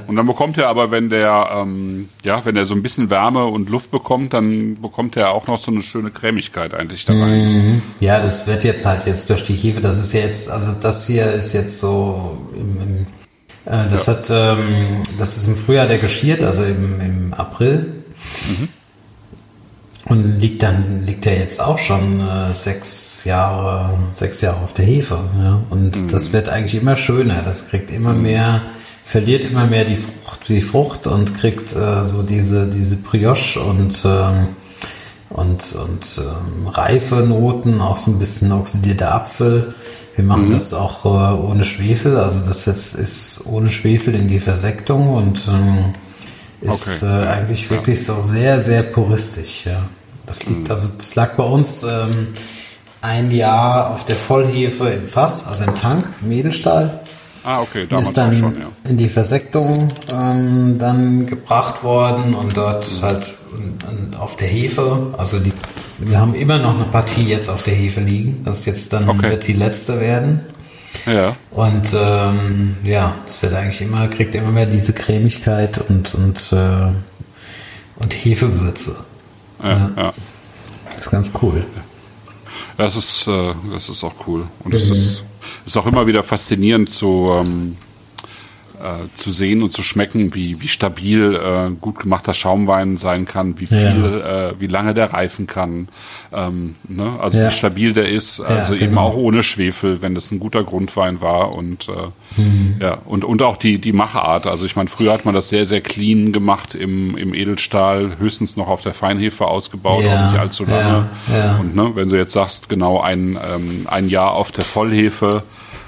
Und dann bekommt er aber, wenn der, ähm, ja, wenn er so ein bisschen Wärme und Luft bekommt, dann bekommt er auch noch so eine schöne Cremigkeit eigentlich da rein. Mhm. Ja, das wird jetzt halt jetzt durch die Hefe, das ist jetzt, also das hier ist jetzt so im, im äh, das hat, ähm, das ist im Frühjahr der geschiert, also im, im April. Mhm. Und liegt dann, liegt er jetzt auch schon äh, sechs Jahre, sechs Jahre auf der Hefe. Ja? Und mhm. das wird eigentlich immer schöner. Das kriegt immer mhm. mehr, verliert immer mehr die Frucht, die Frucht und kriegt äh, so diese, diese Brioche und, äh, und, und ähm, reife Noten, auch so ein bisschen oxidierter Apfel. Wir machen mhm. das auch äh, ohne Schwefel, also das jetzt ist ohne Schwefel in die Versektung und ähm, ist okay. äh, eigentlich wirklich ja. so sehr, sehr puristisch, ja. Das liegt, mhm. also das lag bei uns ähm, ein Jahr auf der Vollhefe im Fass, also im Tank, im Edelstahl. Ah, okay, damals ist dann schon, ja. in die Versektung ähm, dann gebracht worden und dort mhm. halt auf der Hefe, also die wir haben immer noch eine Partie jetzt auf der Hefe liegen. Das ist jetzt dann Okay. wird die letzte werden. Ja. Und ähm, ja, es wird eigentlich immer, kriegt immer mehr diese Cremigkeit und und äh, und Hefewürze. Ja, ja. Das ist ganz cool. Das ist, äh, das ist auch cool. Und es ist, ist auch immer wieder faszinierend zu, ähm, äh, zu sehen und zu schmecken, wie, wie stabil äh, gut gemachter Schaumwein sein kann, wie viel, äh, wie lange der reifen kann, ähm, ne? also Ja. wie stabil der ist, also eben genau. auch ohne Schwefel, wenn das ein guter Grundwein war und äh, Mhm. ja und und auch die die Machart. Also ich meine, früher hat man das sehr sehr clean gemacht im im Edelstahl, höchstens noch auf der Feinhefe ausgebaut, Ja, auch nicht allzu lange. ja, ja. Und ne, wenn du jetzt sagst, genau ein, ähm, ein Jahr auf der Vollhefe,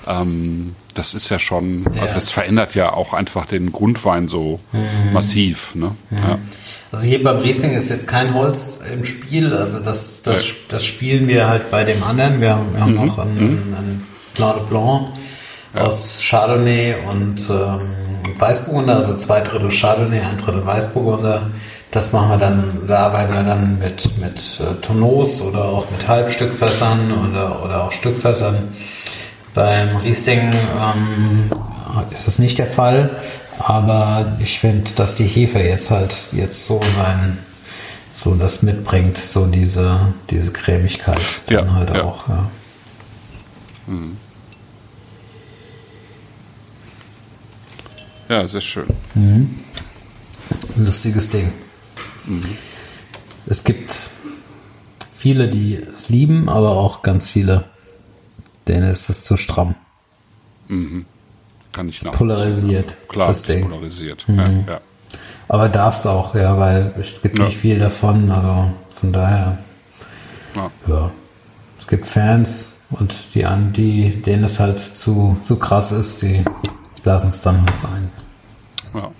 ähm, das ist ja schon, also das verändert ja auch einfach den Grundwein so Mhm. massiv. Ne? Ja. Also hier beim Riesling ist jetzt kein Holz im Spiel, also das, das, Ja. das spielen wir halt bei dem anderen. Wir haben, wir haben noch einen, einen Blanc de Blanc aus Chardonnay und ähm, Weißburgunder, also zwei Drittel Chardonnay, ein Drittel Weißburgunder. Das machen wir dann, da arbeiten wir dann mit, mit äh, Tonneaus oder auch mit Halbstückfässern oder, oder auch Stückfässern. Beim Riesling ähm, ist das nicht der Fall, aber ich finde, dass die Hefe jetzt halt jetzt so sein, so das mitbringt, so diese, diese Cremigkeit dann Ja, halt ja. auch. Ja. ja, sehr schön. Ein lustiges Ding. Es gibt viele, die es lieben, aber auch ganz viele, denen ist es zu stramm. Kann ich nachvollziehen. Polarisiert, Klar, das das ist Ding. polarisiert. Ja, ja. Aber darf es auch, ja, weil es gibt Ja. nicht viel davon, also von daher, Ja. ja. Es gibt Fans und die an, die, denen es halt zu, zu krass ist, die lassen es dann halt sein. Ja.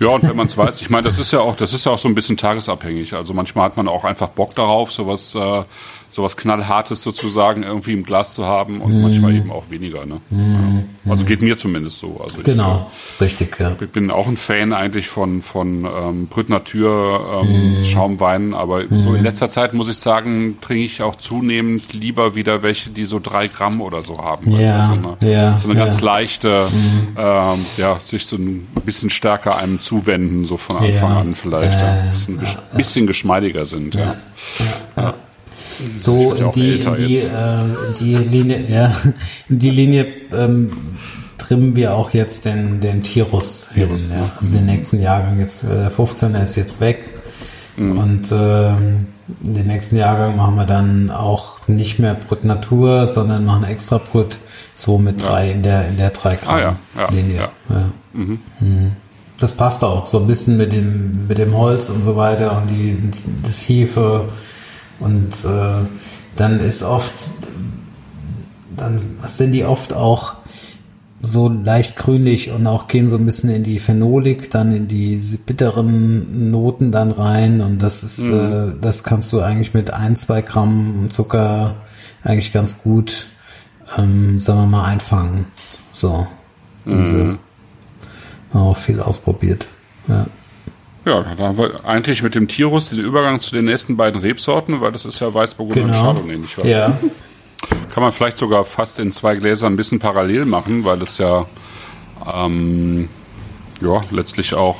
Ja, und wenn man es weiß, ich meine, das ist ja auch, das ist ja auch so ein bisschen tagesabhängig. Also manchmal hat man auch einfach Bock darauf, sowas, äh, sowas knallhartes sozusagen irgendwie im Glas zu haben und manchmal eben auch weniger. Ne? Ja. Also geht mir zumindest so. Also ich, Genau, richtig, ja. Ich bin auch ein Fan eigentlich von, von ähm, Brüt Natur ähm, Schaumweinen, aber so in letzter Zeit muss ich sagen, trinke ich auch zunehmend lieber wieder welche, die so drei Gramm oder so haben. weißt Ja, du, so eine, ja, so eine ganz leichte, ähm, ja, sich so ein bisschen stärker einem zuwenden, so von Anfang an vielleicht. Ja, ein bisschen, bisschen geschmeidiger sind. Ja. So in die, in die, jetzt. äh, die Linie, ja, in die Linie ähm, trimmen wir auch jetzt den, den Tirus hin. Ja. ne? Also den nächsten Jahrgang jetzt, äh, der 15er ist jetzt weg. Mhm. Und ähm, den nächsten Jahrgang machen wir dann auch nicht mehr Brut Natur, sondern machen extra Brut, so mit drei in der in der drei Gramm Ah, ja, ja, Linie. ja. Ja. Mhm. Das passt auch so ein bisschen mit dem mit dem Holz und so weiter und die das Hefe und äh, dann ist oft dann sind die oft auch so leicht grünlich und auch gehen so ein bisschen in die Phenolik, dann in diese bitteren Noten dann rein und das ist, äh, das kannst du eigentlich mit ein, zwei Gramm Zucker eigentlich ganz gut, ähm, sagen wir mal, einfangen. So, diese, auch viel ausprobiert. Ja. Ja, da haben wir eigentlich mit dem Tirus den Übergang zu den nächsten beiden Rebsorten, weil das ist ja Weißburgunder und Chardonnay, nicht wahr? Ja, Kann man vielleicht sogar fast in zwei Gläsern ein bisschen parallel machen, weil es ja, ähm, ja letztlich auch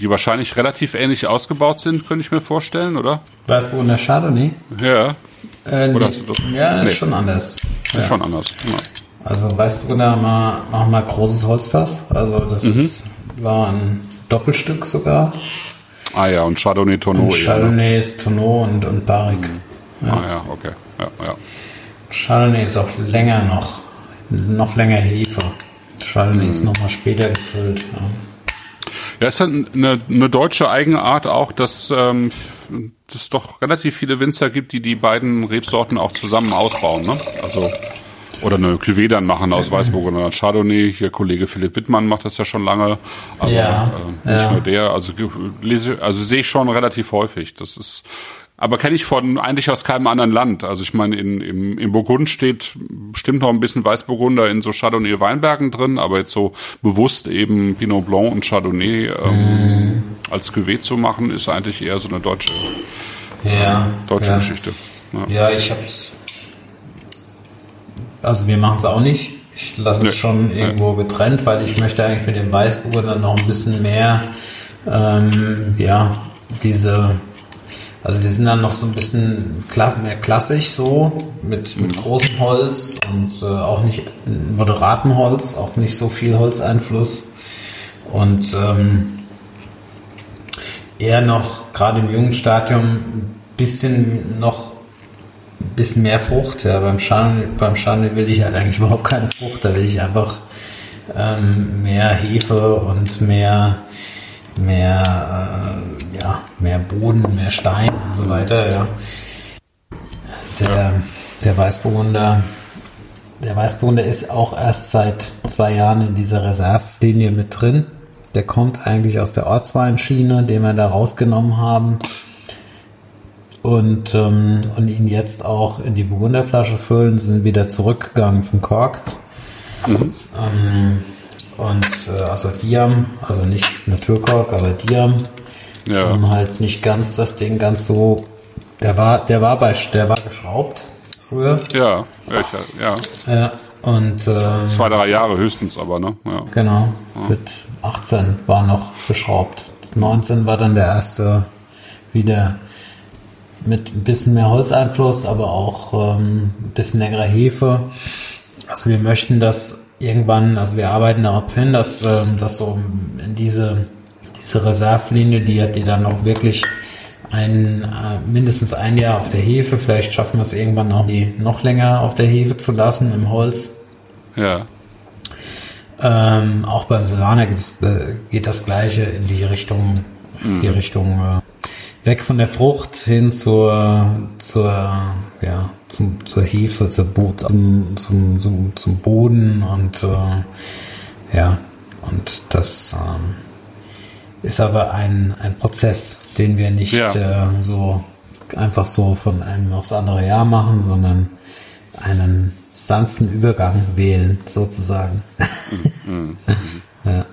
die wahrscheinlich relativ ähnlich ausgebaut sind, könnte ich mir vorstellen, oder? Weißburgunder Chardonnay. Ja, Äh, Oder nee. hast du doch- ja, ist Nee. schon anders. ist schon anders. Ja. Also Weißburgunder machen wir großes Holzfass. Also das Mhm. ist, war ein Doppelstück sogar. Ah ja, und Chardonnay Tonneau Und. Ne? Chardonnay ist Tonneau und, und Barrique. Ah ja, okay. Ja, ja. Chardonnay ist auch länger noch, noch länger Hefe. Chardonnay Mhm. ist noch mal später gefüllt. Ja. Ja, ist halt eine, eine deutsche Eigenart auch, dass ähm, es doch relativ viele Winzer gibt, die die beiden Rebsorten auch zusammen ausbauen. Ne? Also oder eine Cuvée dann machen aus Weißburgunder und Chardonnay. Hier Kollege Philipp Wittmann macht das ja schon lange, aber Ja, äh, nicht ja. nur der. Also lese, also sehe ich schon relativ häufig. Das ist aber kenne ich von eigentlich aus keinem anderen Land. Also ich meine, in, im, im Burgund steht bestimmt noch ein bisschen Weißburgunder in so Chardonnay-Weinbergen drin, aber jetzt so bewusst eben Pinot Blanc und Chardonnay ähm, als Cuvée zu machen, ist eigentlich eher so eine deutsche ja, deutschen ja. Geschichte. Ja, ja ich hab's. Also wir machen es auch nicht. Ich lasse es schon irgendwo getrennt, weil ich möchte eigentlich mit dem Weißburgunder noch ein bisschen mehr, ähm, ja, diese, also wir sind dann noch so ein bisschen mehr klassisch so, mit, mit mhm. großem Holz und äh, auch nicht moderatem Holz, auch nicht so viel Holzeinfluss und ähm, eher noch gerade im jungen Stadium ein bisschen noch bisschen mehr Frucht. Ja, beim Chardonnay, beim will ich halt eigentlich überhaupt keine Frucht. Da will ich einfach ähm, mehr Hefe und mehr, mehr, äh, ja, mehr Boden, mehr Stein und so weiter. Ja. Der, der Weißburgunder, der Weißburgunder ist auch erst seit zwei Jahren in dieser Reservlinie mit drin. Der kommt eigentlich aus der Ortsweinschiene, den wir da rausgenommen haben und, ähm, und ihn jetzt auch in die Burgunderflasche füllen, sind wieder zurückgegangen zum Kork. Mhm. Und, ähm, und äh, also Diam, also nicht Naturkork, aber Diam. Ja. Um halt nicht ganz das Ding ganz so. Der war, der war bei, der war geschraubt früher. Ja, ja. Ja. Und äh, zwei, drei Jahre höchstens, aber ne? Ja. Genau. Ja. Mit 18 war noch geschraubt. 19 war dann der erste wieder mit ein bisschen mehr Holzeinfluss, aber auch ähm, ein bisschen längerer Hefe. Also wir möchten das irgendwann, also wir arbeiten darauf hin, dass ähm, das so in diese, diese Reservlinie, die hat die dann auch wirklich ein, äh, mindestens ein Jahr auf der Hefe, vielleicht schaffen wir es irgendwann auch die noch länger auf der Hefe zu lassen im Holz. Ja. Ähm, auch beim Silvaner äh, geht das Gleiche in die Richtung, in die mhm. Richtung äh, weg von der Frucht hin zur, zur, ja, zum, zur Hefe, zur Bo zum, zum, zum, zum Boden und äh, ja, und das ähm, ist aber ein, ein Prozess, den wir nicht ja. äh, so einfach so von einem aufs andere Jahr machen, sondern einen sanften Übergang wählen, sozusagen. Mhm. mhm. ja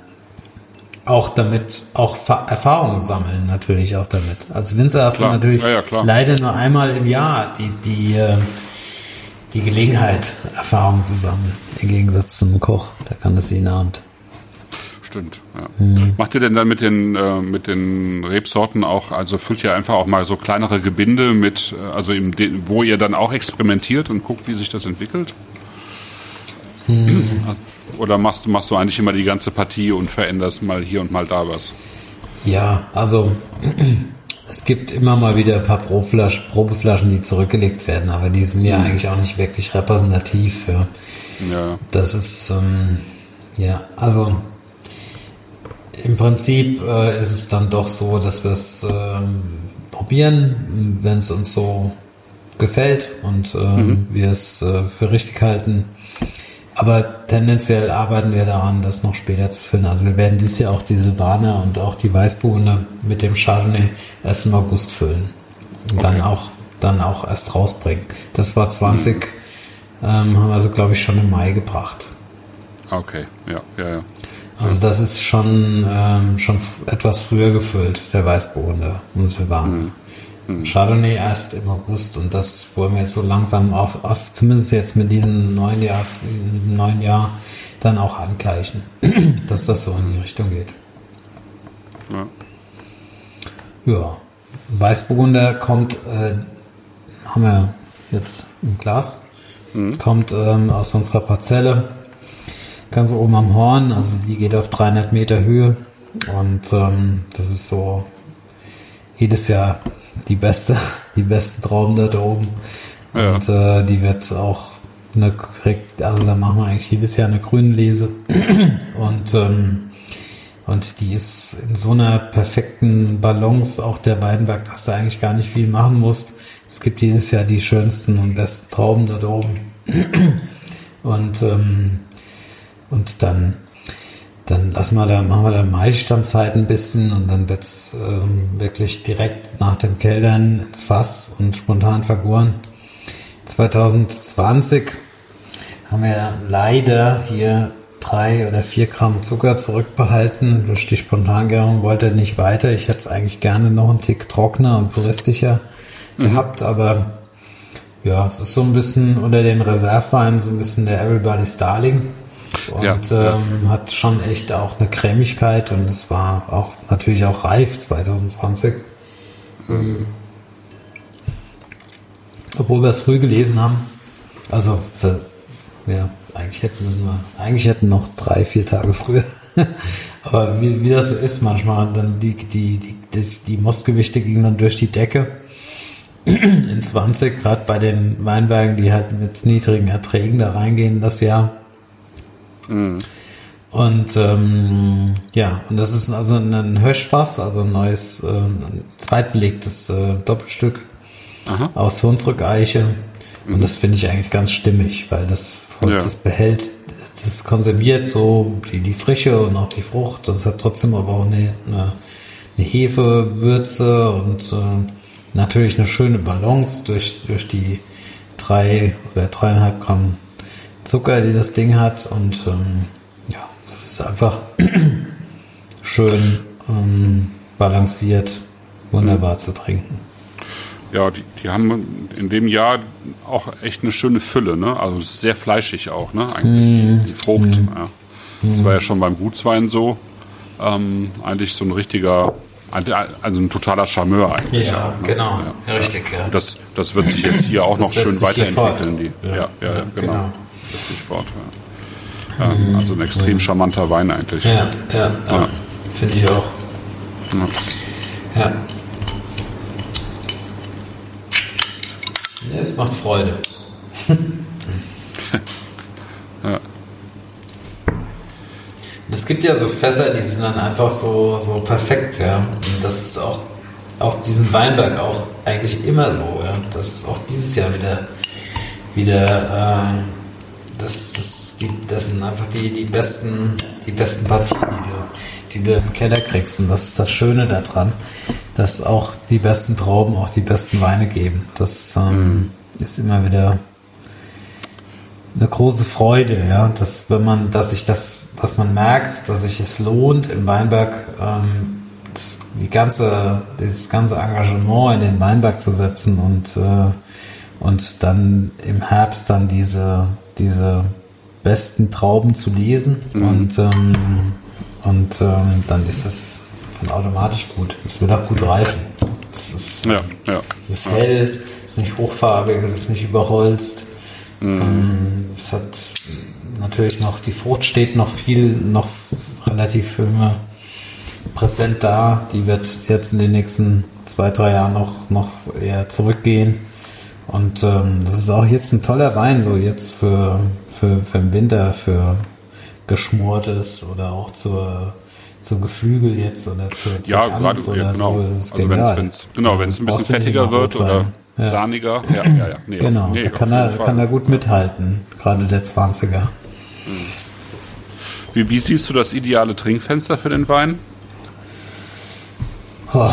auch damit, auch Erfahrungen sammeln natürlich auch damit. Als Winzer hast klar. du natürlich ja, ja, leider nur einmal im Jahr die, die, äh, die Gelegenheit, Erfahrungen zu sammeln. Im Gegensatz zum Koch, der kann das jeden Abend. Stimmt, ja. Mhm. Macht ihr denn dann mit den, äh, mit den Rebsorten auch, also füllt ihr einfach auch mal so kleinere Gebinde mit, äh, also im, wo ihr dann auch experimentiert und guckt, wie sich das entwickelt? Mhm. Oder machst, machst du eigentlich immer die ganze Partie und veränderst mal hier und mal da was? Ja, also es gibt immer mal wieder ein paar Probeflaschen, Probeflaschen, die zurückgelegt werden, aber die sind ja mhm. eigentlich auch nicht wirklich repräsentativ für. Ja. Das ist, ähm, ja, also im Prinzip äh, ist es dann doch so, dass wir es äh, probieren, wenn es uns so gefällt und äh, mhm. wir es äh, für richtig halten, aber tendenziell arbeiten wir daran, das noch später zu finden. Also wir werden dieses Jahr auch die Silvaner und auch die Weißburgunder mit dem Chardonnay erst im August füllen. Und okay. dann auch, dann auch erst rausbringen. Das war 20, mhm. ähm, haben wir also glaube ich schon im Mai gebracht. Okay, ja, ja, ja. Also das ist schon, ähm, schon etwas früher gefüllt, der Weißburgunder und Silvaner. Mhm. Mhm. Chardonnay erst im August und das wollen wir jetzt so langsam auch, auch zumindest jetzt mit diesem neuen Jahr, neuen Jahr dann auch angleichen, dass das so in die Richtung geht. Ja. Ja. Weißburgunder kommt, äh, haben wir jetzt im Glas, mhm. kommt ähm, aus unserer Parzelle, ganz oben am Horn, also die geht auf 300 Meter Höhe und ähm, das ist so jedes Jahr die beste, die besten Trauben da oben. Ja. Und äh, die wird auch eine, also da machen wir eigentlich jedes Jahr eine Grünlese. Und, ähm, und die ist in so einer perfekten Balance, auch der Weinberg, dass du eigentlich gar nicht viel machen musst. Es gibt jedes Jahr die schönsten und besten Trauben da oben. Und, ähm, und dann dann lassen wir da, machen wir da Maistandzeit ein bisschen und dann wird's ähm, wirklich direkt nach dem Keldern ins Fass und spontan vergoren. 2020 haben wir leider hier drei oder vier Gramm Zucker zurückbehalten. Durch die Spontangärung wollte nicht weiter. Ich hätte es eigentlich gerne noch einen Tick trockener und puristischer mhm. gehabt, aber ja, es ist so ein bisschen unter den Reserveweinen so ein bisschen der Everybody's Darling. Und ja, ähm, ja. hat schon echt auch eine Cremigkeit und es war auch natürlich auch reif 2020. Mhm. Obwohl wir es früh gelesen haben. Also für, ja, eigentlich hätten müssen wir, eigentlich hätten noch drei, vier Tage früher. Aber wie, wie das so ist manchmal, dann die, die, die, die, die Mostgewichte gingen dann durch die Decke in 20, gerade bei den Weinbergen, die halt mit niedrigen Erträgen da reingehen das Jahr. Mhm. Und ähm, ja, und das ist also ein Höschfass, also ein neues, äh, ein zweitbelegtes äh, Doppelstück Aha. aus Hunsrück-Eiche. Mhm. Und das finde ich eigentlich ganz stimmig, weil das, ja. das behält, das konserviert so die, die Frische und auch die Frucht. Das hat trotzdem aber auch eine, eine, eine Hefewürze und äh, natürlich eine schöne Balance durch, durch die drei oder dreieinhalb Gramm Zucker, die das Ding hat. Und ähm, ja, es ist einfach schön ähm, balanciert, wunderbar mhm. zu trinken. Ja, die, die haben in dem Jahr auch echt eine schöne Fülle, ne? Also sehr fleischig auch, ne? Eigentlich mm. die, Frucht. Mm. Ja. Das war ja schon beim Gutswein so. Ähm, eigentlich so ein richtiger also, also ein totaler Charmeur eigentlich. Ja, auch, ne? genau, ja, richtig. Ja. Das, das wird sich jetzt hier auch noch schön weiterentwickeln. Die, ja, ja, ja, genau. genau. Sich fort. Ja. Mhm. Also ein extrem charmanter Wein eigentlich. Ja, ja, finde ich auch. Ja. Ja, es macht Freude. ja. Es gibt ja so Fässer, die sind dann einfach so, so perfekt, ja. Und das ist auch, auch diesen Weinberg auch eigentlich immer so, ja. Das ist auch dieses Jahr wieder, wieder, äh, das, das, die, das sind einfach die, die besten, die besten Partien, die du, die du im Keller kriegst. Und das ist das Schöne daran, dass auch die besten Trauben auch die besten Weine geben. Das ähm, mhm. ist immer wieder eine große Freude, ja, dass wenn man, dass sich das, was man merkt, dass sich es lohnt, im Weinberg ähm, das, die ganze, das ganze Engagement in den Weinberg zu setzen und äh, und dann im Herbst dann diese diese besten Trauben zu lesen mhm. und ähm, und ähm, dann ist es von automatisch gut. Es wird auch gut reifen. Es ist, ja, ja. es ist hell, es ist nicht hochfarbig, es ist nicht überholzt. Mhm. Ähm, es hat natürlich noch, die Frucht steht noch viel, noch relativ immer präsent da. Die wird jetzt in den nächsten zwei, drei Jahren noch, noch eher zurückgehen. Und ähm, das ist auch jetzt ein toller Wein, so jetzt für, für, für den Winter, für geschmortes oder auch zur, zur Geflügel jetzt oder zur, zur ja, Gans gerade, oder ja, genau. so. Also wenn es genau, wenn es ein bisschen fettiger wird oder ja. sahniger. Ja, ja, ja. Nee, genau, nee, da kann er, kann er gut mithalten, gerade der 20er. Wie, wie siehst du das ideale Trinkfenster für den Wein? Oh,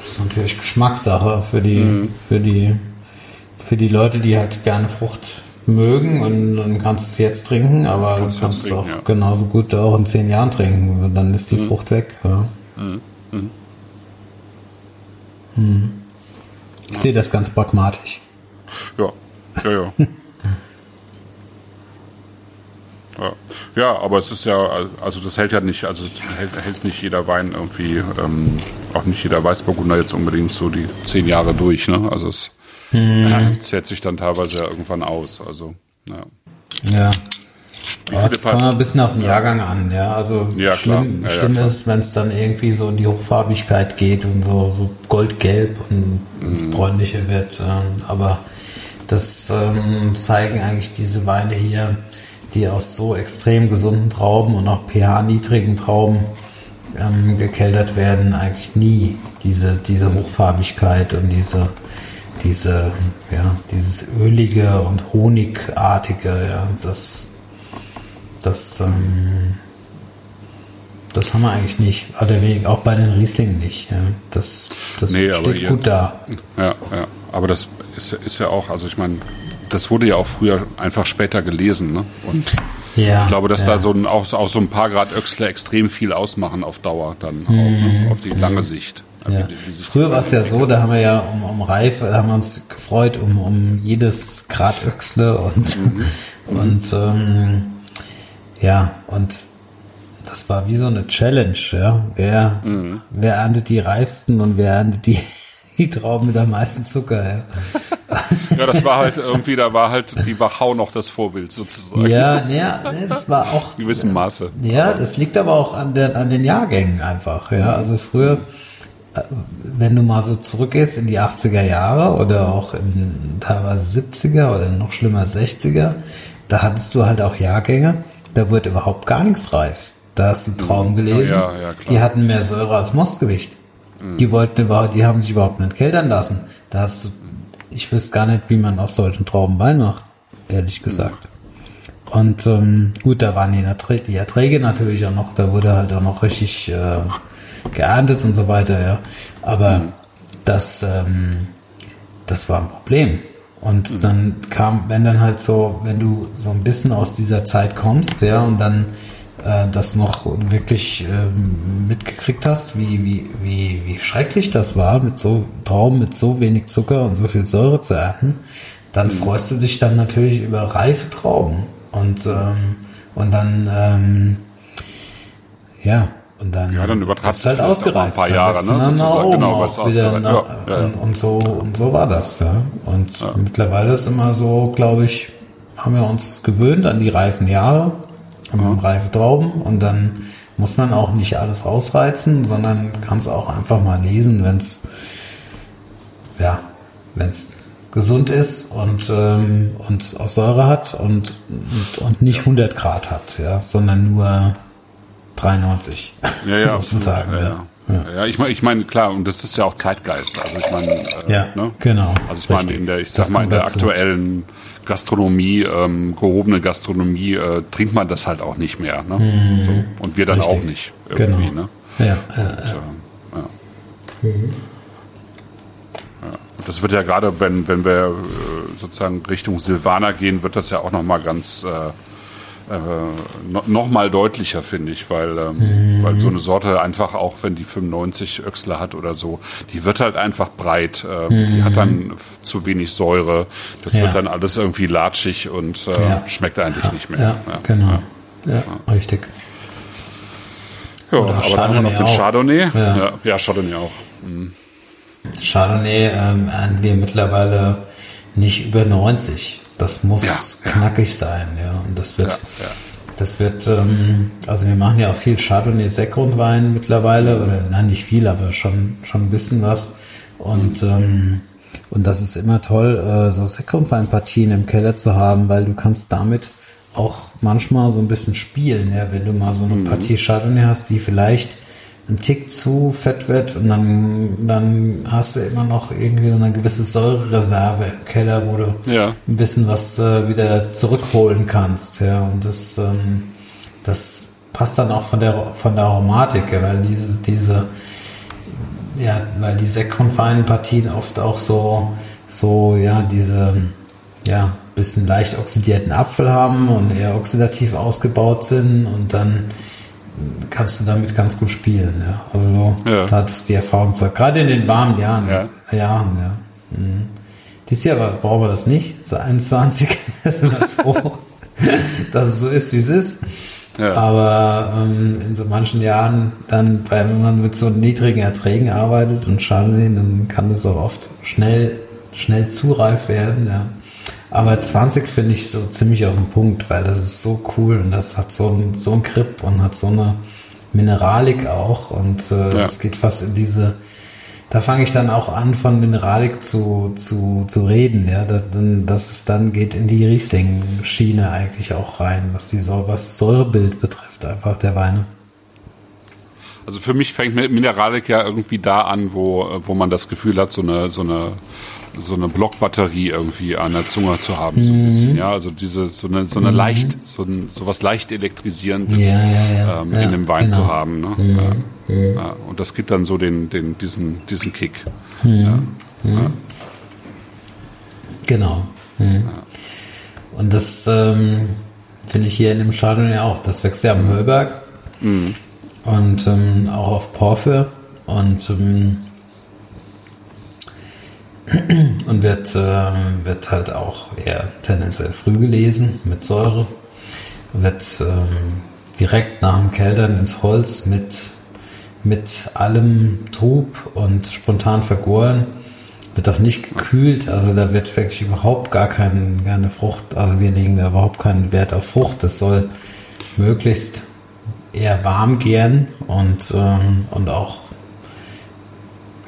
das ist natürlich Geschmackssache für die, mhm. für die, für die Leute, die halt gerne Frucht mögen und dann kannst du es jetzt trinken, aber du kannst es auch ja. genauso gut auch in zehn Jahren trinken. Dann ist die mhm. Frucht weg. Ja. Mhm. Mhm. Hm. Ich sehe das ganz pragmatisch. Ja, ja, ja. ja. Ja, aber es ist ja, also das hält ja nicht, also hält, hält nicht jeder Wein irgendwie, ähm, auch nicht jeder Weißburgunder jetzt unbedingt so die zehn Jahre durch, ne? Also es hm. ja, zählt sich dann teilweise ja irgendwann aus. Also, ja. Ja. Wie viele das kommt ein bisschen auf den Jahrgang an, ja. Also ja, schlimm, ja, schlimm ja, ist, wenn es dann irgendwie so in die Hochfarbigkeit geht und so, so goldgelb und mhm. bräunlicher wird. Aber das ähm, zeigen eigentlich diese Weine hier, die aus so extrem gesunden Trauben und auch pH-niedrigen Trauben ähm, gekeltert werden, eigentlich nie diese, diese Hochfarbigkeit und diese, diese, ja, dieses ölige und honigartige, ja, das das, ähm, das haben wir eigentlich nicht. Auch bei den Rieslingen nicht. Ja. Das, das nee, steht ihr, gut da. Ja, ja. Aber das ist, ist ja auch, also ich meine, das wurde ja auch früher einfach später gelesen. Ne? Und ja, ich glaube, dass ja. da so ein, auch, auch so ein paar Grad Öxler extrem viel ausmachen auf Dauer dann auch, ne? Mhm. auf die lange Sicht. Ja. Früher war es ja so, da haben wir ja um, um Reife, da haben wir uns gefreut um, um jedes Grad Öchsle und, mhm. und ähm, ja, und das war wie so eine Challenge, ja. Wer, mhm. wer erntet die reifsten und wer erntet die, die Trauben mit am meisten Zucker, ja. ja, das war halt irgendwie, da war halt die Wachau noch das Vorbild sozusagen. Ja, ja, das war auch. In gewissem Maße. Ja, das liegt aber auch an, der, an den Jahrgängen einfach, ja. Also früher, wenn du mal so zurückgehst in die 80er Jahre oder auch in teilweise 70er oder noch schlimmer 60er, da hattest du halt auch Jahrgänge, da wurde überhaupt gar nichts reif. Da hast du Trauben gelesen. Ja, ja, die hatten mehr Säure als Mostgewicht. Mhm. Die wollten überhaupt, die haben sich überhaupt nicht keltern lassen. Da hast du, ich wüsste gar nicht, wie man aus solchen Trauben Wein macht, ehrlich gesagt. Mhm. Und ähm, gut, da waren die, Erträge, die Erträge natürlich auch noch, da wurde halt auch noch richtig äh, geerntet und so weiter, ja. Aber mhm. das, ähm, das war ein Problem. Und mhm. dann kam, wenn dann halt so, wenn du so ein bisschen aus dieser Zeit kommst, ja, und dann äh, das noch wirklich ähm, mitgekriegt hast, wie, wie, wie, wie schrecklich das war, mit so Trauben mit so wenig Zucker und so viel Säure zu ernten, dann mhm. freust du dich dann natürlich über reife Trauben. Und, ähm, und dann, ähm, ja, und dann, ja, dann übertreibst halt ausgereizt. Ein paar Jahre, ne? Sozusagen. Genau, weil es wieder na, ja, ja, Und, und, so, und so war das, ja. Und ja. mittlerweile ist immer so, glaube ich, haben wir uns gewöhnt an die reifen Jahre, haben reife Trauben und dann muss man auch nicht alles ausreizen, sondern kann es auch einfach mal lesen, wenn es, ja, wenn es gesund ist und, ähm, und auch Säure hat und, und, und nicht 100 Grad hat, ja, sondern nur 93. Ja, ja, sozusagen. Ja, ja. Ja. ja, ich meine, ich meine, klar, und das ist ja auch Zeitgeist. Also ich meine, äh, ja, ne? genau. Also ich meine, in der, ich sag mal, in der dazu. aktuellen Gastronomie, ähm, gehobene Gastronomie, äh, trinkt man das halt auch nicht mehr. Ne? Mhm. So. Und wir dann Richtig. auch nicht irgendwie. Genau. Ne? Ja, ja, und, äh, ja. Mhm. ja. Das wird ja gerade, wenn, wenn wir äh, sozusagen Richtung Silvaner gehen, wird das ja auch nochmal ganz äh, äh, no, noch mal deutlicher, finde ich, weil, ähm, mhm. weil so eine Sorte einfach auch, wenn die 95 Öchsler hat oder so, die wird halt einfach breit, äh, mhm. die hat dann zu wenig Säure, das ja. wird dann alles irgendwie latschig und äh, ja. schmeckt eigentlich ja. nicht mehr. Ja, genau. Ja, richtig. Ja, oder aber Chardonnay dann haben wir noch den auch. Chardonnay. Ja. ja, Chardonnay auch. Mhm. Chardonnay ähm, ernten wir mittlerweile nicht über 90. Das muss ja, knackig sein, ja. Und das wird, das wird, ähm, also wir machen ja auch viel Chardonnay Seckgrundwein mittlerweile, oder nein, nicht viel, aber schon, schon ein bisschen was. Und, ähm, und das ist immer toll, äh, so Seckgrundweinpartien im Keller zu haben, weil du kannst damit auch manchmal so ein bisschen spielen, ja, wenn du mal so eine mhm. Partie Chardonnay hast, die vielleicht ein Tick zu fett wird und dann, dann hast du immer noch irgendwie so eine gewisse Säurereserve im Keller, wo du ja. ein bisschen was äh, wieder zurückholen kannst. Ja, und das, ähm, das passt dann auch von der, von der Aromatik, ja, weil diese, diese, ja, weil die sektkonfeinen Partien oft auch so, so, ja, diese, ja, bisschen leicht oxidierten Apfel haben und eher oxidativ ausgebaut sind und dann kannst du damit ganz gut spielen. Ja. Also so, ja. da hat es die Erfahrung gezeigt. Gerade in den warmen Jahren. Ja. Jahren, ja. Mhm. Dieses Jahr brauchen wir das nicht. Zu 21 sind wir froh, dass es so ist, wie es ist. Ja. Aber ähm, in so manchen Jahren, dann, wenn man mit so niedrigen Erträgen arbeitet und Schaden, dann kann das auch oft schnell, schnell zu reif werden. Ja. Aber 20 finde ich so ziemlich auf den Punkt, weil das ist so cool und das hat so ein, so ein Grip und hat so eine Mineralik auch und äh, ja. das geht fast in diese, da fange ich dann auch an von Mineralik zu, zu, zu reden, ja, da, dann, dass es dann geht in die Riesling-Schiene eigentlich auch rein, was die was Säurebild betrifft, einfach der Weine. Also für mich fängt Mineralik ja irgendwie da an, wo, wo man das Gefühl hat, so eine, so eine so eine Blockbatterie irgendwie an der Zunge zu haben, so ein bisschen, mhm. ja, also diese, so eine, so eine mhm. leicht, so, ein, so was leicht elektrisierendes ja, ja, ja. Ähm, in dem Wein genau. zu haben, ne? Mhm. Ja, und das gibt dann so den, den, diesen, diesen Kick. Mhm. Genau. Und das ähm, finde ich hier in dem Chardonnay auch. Das wächst ja am Höllberg und ähm, auch auf Porphyr und ähm, und wird, äh, wird halt auch eher tendenziell früh gelesen mit Säure. Wird ähm, direkt nach dem Keltern ins Holz mit, mit allem Trub und spontan vergoren. Wird auch nicht gekühlt, also da wird wirklich überhaupt gar kein, keine Frucht, also wir legen da überhaupt keinen Wert auf Frucht. Das soll möglichst eher warm gären und, ähm, und auch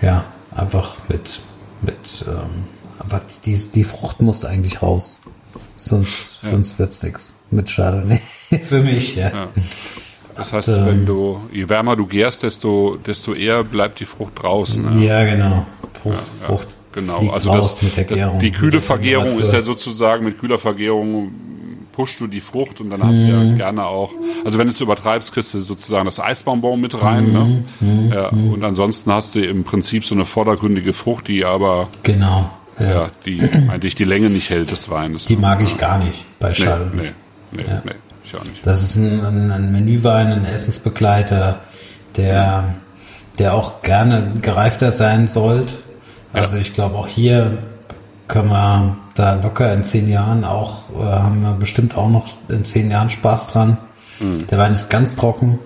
ja, einfach mit, mit ähm, aber die, die Frucht muss eigentlich raus. Sonst, ja. sonst wird's nix mit Chardonnay für mich, ja. ja. Das heißt, Und, wenn du, je wärmer du gärst, desto, desto eher bleibt die Frucht draußen. Ne? Ja, genau. Frucht, ja, Frucht genau. Also das. Das, die kühle Vergärung ist ja sozusagen mit kühler Vergärung pushst du die Frucht und dann hast du ja mhm. gerne auch, also wenn du es übertreibst, kriegst du sozusagen das Eisbonbon mit rein. Ne? Mhm. Ja, und ansonsten hast du im Prinzip so eine vordergründige Frucht, die aber genau. Ja, ja die eigentlich die Länge nicht hält des Weines. Die mag ich gar nicht bei Chardonnay. Nee, nee, nee, ja. nee, ich auch nicht. Das ist ein, ein, ein Menüwein, ein Essensbegleiter, der, der auch gerne gereifter sein sollte. Also ich glaube auch hier können wir da locker in zehn Jahren auch, äh, haben wir bestimmt auch noch in zehn Jahren Spaß dran. Mhm. Der Wein ist ganz trocken,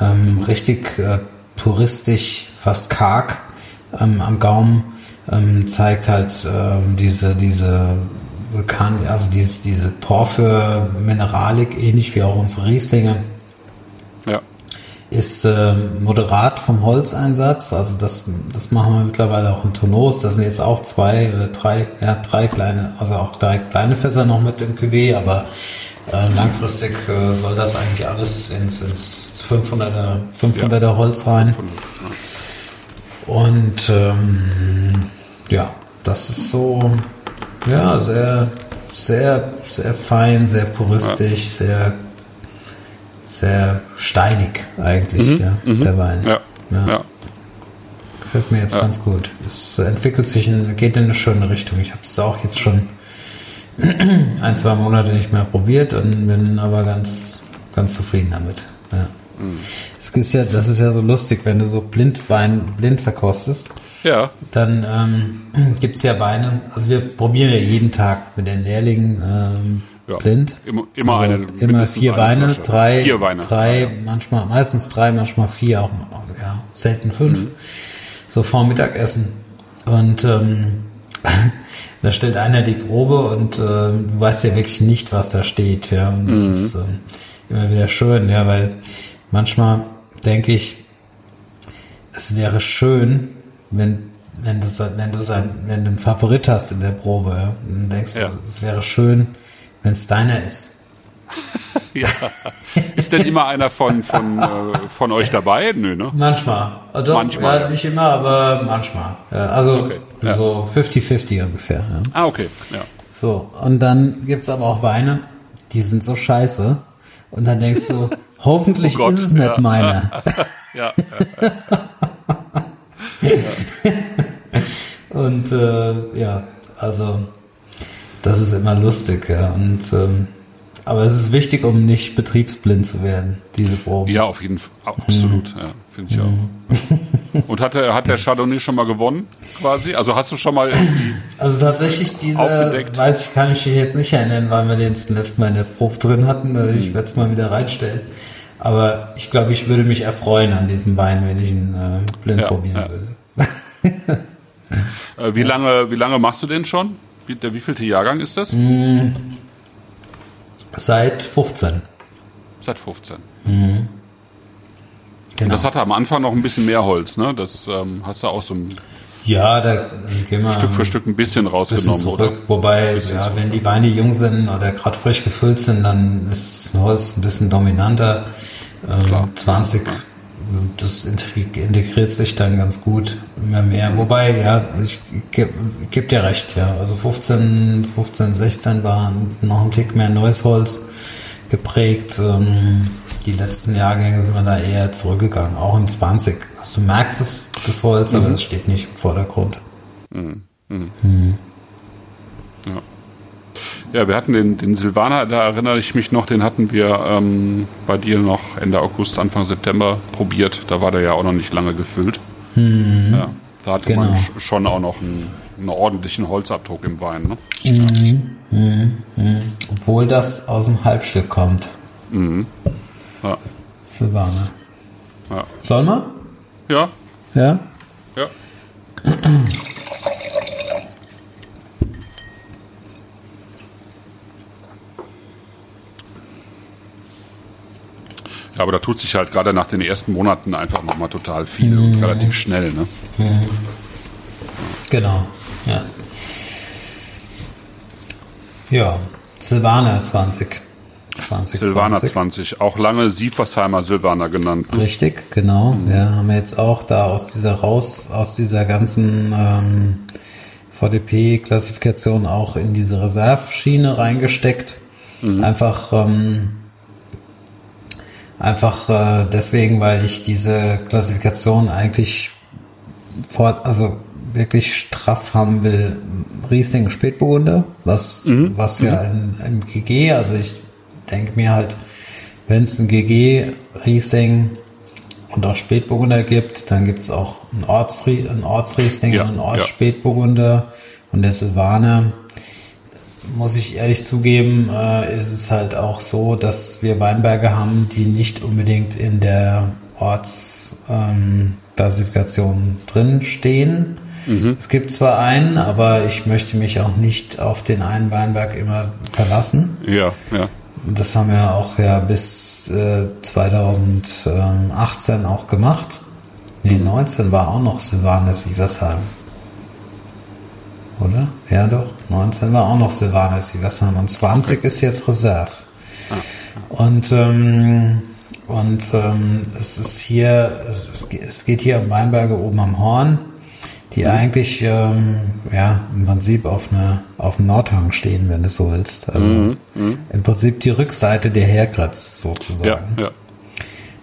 ähm, richtig äh, puristisch, fast karg ähm, am Gaumen, ähm, zeigt halt ähm, diese, diese Vulkan, also diese, diese Porphyr-Mineralik, ähnlich wie auch unsere Rieslinge ist äh, moderat vom Holzeinsatz. Also das, das machen wir mittlerweile auch in Tonos. Das sind jetzt auch zwei oder drei, ja, drei kleine, also auch drei kleine Fässer noch mit im Cuvée, aber äh, langfristig äh, soll das eigentlich alles ins, ins 500er, 500er ja. Holz rein. Und ähm, ja, das ist so, ja, sehr, sehr, sehr fein, sehr puristisch, sehr sehr steinig eigentlich, mhm. ja, mhm. der Wein. Ja. ja. ja. Gefällt mir jetzt ja. ganz gut. Es entwickelt sich, in, geht in eine schöne Richtung. Ich habe es auch jetzt schon ein, zwei Monate nicht mehr probiert und bin aber ganz, ganz zufrieden damit. Ja. Mhm. Es ist ja, das ist ja so lustig, wenn du so Blindwein blind verkostest. Ja. Dann ähm, gibt es ja Weine, also wir probieren ja jeden Tag mit den Lehrlingen ähm, ja. blind. Immer, immer also eine. Immer vier Weine, drei, vier Weine. drei, ja. manchmal, meistens drei, manchmal vier, auch ja, selten fünf. Mhm. So vor Mittagessen. Und ähm, da stellt einer die Probe und äh, du weißt ja wirklich nicht, was da steht. Ja, und das mhm. ist äh, immer wieder schön, ja, weil manchmal denke ich, es wäre schön, wenn wenn du, wenn du, sein, wenn du einen Favorit hast in der Probe, ja, dann denkst du, es wäre schön, wenn es deiner ist. ja. Ist denn immer einer von, von, äh, von euch dabei? Nö, ne? Manchmal. Äh, doch, manchmal. Ja, nicht immer, aber manchmal. Ja, also okay. ja. so 50-50 ungefähr. Ah, okay. Ja. So, und dann gibt es aber auch Weine, die sind so scheiße. Und dann denkst du, hoffentlich oh Gott, ist es nicht meiner. ja. und äh, ja, also das ist immer lustig, ja. Und ähm, aber es ist wichtig, um nicht betriebsblind zu werden, diese Proben. Ja, auf jeden Fall. Absolut, mhm. ja, finde ich mhm. auch. Und hat der, hat der Chardonnay schon mal gewonnen, quasi? Also hast du schon mal irgendwie. Also tatsächlich diese, aufgedeckt? weiß ich, kann ich mich jetzt nicht erinnern, weil wir den zum letzten Mal in der Probe drin hatten. Also ich mhm. werde es mal wieder reinstellen. Aber ich glaube, ich würde mich erfreuen an diesem Wein, wenn ich ihn äh, blind ja, probieren ja. würde. äh, wie lange, wie lange machst du den schon? Wie, der wievielte Jahrgang ist das? Mm, seit 15. Seit 15. Mhm. Genau. Und das hatte am Anfang noch ein bisschen mehr Holz, ne? Das ähm, hast du auch so ein ja, da gehen wir Stück für Stück ein bisschen rausgenommen, bisschen zurück, oder? Wobei, ja, wenn die Weine jung sind oder gerade frisch gefüllt sind, dann ist das Holz ein bisschen dominanter. Ähm, 20 ja das integriert sich dann ganz gut immer mehr. Wobei, ja, ich gebe geb dir recht, ja. Also 15, 15, 16 war noch ein Tick mehr neues Holz geprägt. Ähm, die letzten Jahrgänge sind wir da eher zurückgegangen, auch in 20. Also du merkst es, das Holz, mhm. aber es steht nicht im Vordergrund. Mhm. Mhm. Ja. Ja, wir hatten den, den Silvaner, da erinnere ich mich noch, den hatten wir ähm, bei dir noch Ende August, Anfang September probiert. Da war der ja auch noch nicht lange gefüllt. Mhm. Ja, Da hatte genau. man schon auch noch einen, einen, ordentlichen Holzabdruck im Wein. Ne? Mhm. Mhm. Mhm. Obwohl das aus dem Halbstück kommt. Mhm. Ja. Silvaner. Ja. Soll man? Ja. Ja? Ja. Ja, aber da tut sich halt gerade nach den ersten Monaten einfach nochmal total viel mhm. und relativ schnell, ne? Mhm. Genau, ja. Ja, Silvaner 20. 20 Silvaner 20, auch lange Siefersheimer Silvaner genannt. Ne? Richtig, genau. Mhm. Ja, haben wir jetzt auch da aus dieser raus, aus dieser ganzen ähm, VDP-Klassifikation auch in diese Reserveschiene reingesteckt. Mhm. Einfach ähm, Einfach äh, deswegen, weil ich diese Klassifikation eigentlich fort, also wirklich straff haben will. Riesling Spätburgunder, was, mhm. was ja mhm. im, GG, also ich denke mir halt, wenn es ein GG Riesling und auch Spätburgunder gibt, dann gibt es auch ein, Ortsri ein Ortsriesling ja, und ein Ortsspätburgunder ja. und der Silvaner muss ich ehrlich zugeben, äh, ist es halt auch so, dass wir Weinberge haben, die nicht unbedingt in der Ortsklassifikation ähm, drin stehen. Mhm. Es gibt zwar einen, aber ich möchte mich auch nicht auf den einen Weinberg immer verlassen. Ja, ja. Das haben wir auch ja bis äh, 2018 auch gemacht. Nee, 19 war auch noch Silvanes Sieversheim oder? Ja, doch. 19 war auch noch Silvanes Sieversheim und 20 okay. ist jetzt Reserve. Ah. Und, ähm, und ähm, es ist hier, es, es, geht hier um Weinberge oben am Horn, die mhm. eigentlich ähm, ja, im Prinzip auf, eine, auf dem Nordhang stehen, wenn du so willst. Also mhm. Mhm. im Prinzip die Rückseite der Herkratz sozusagen. Ja, ja.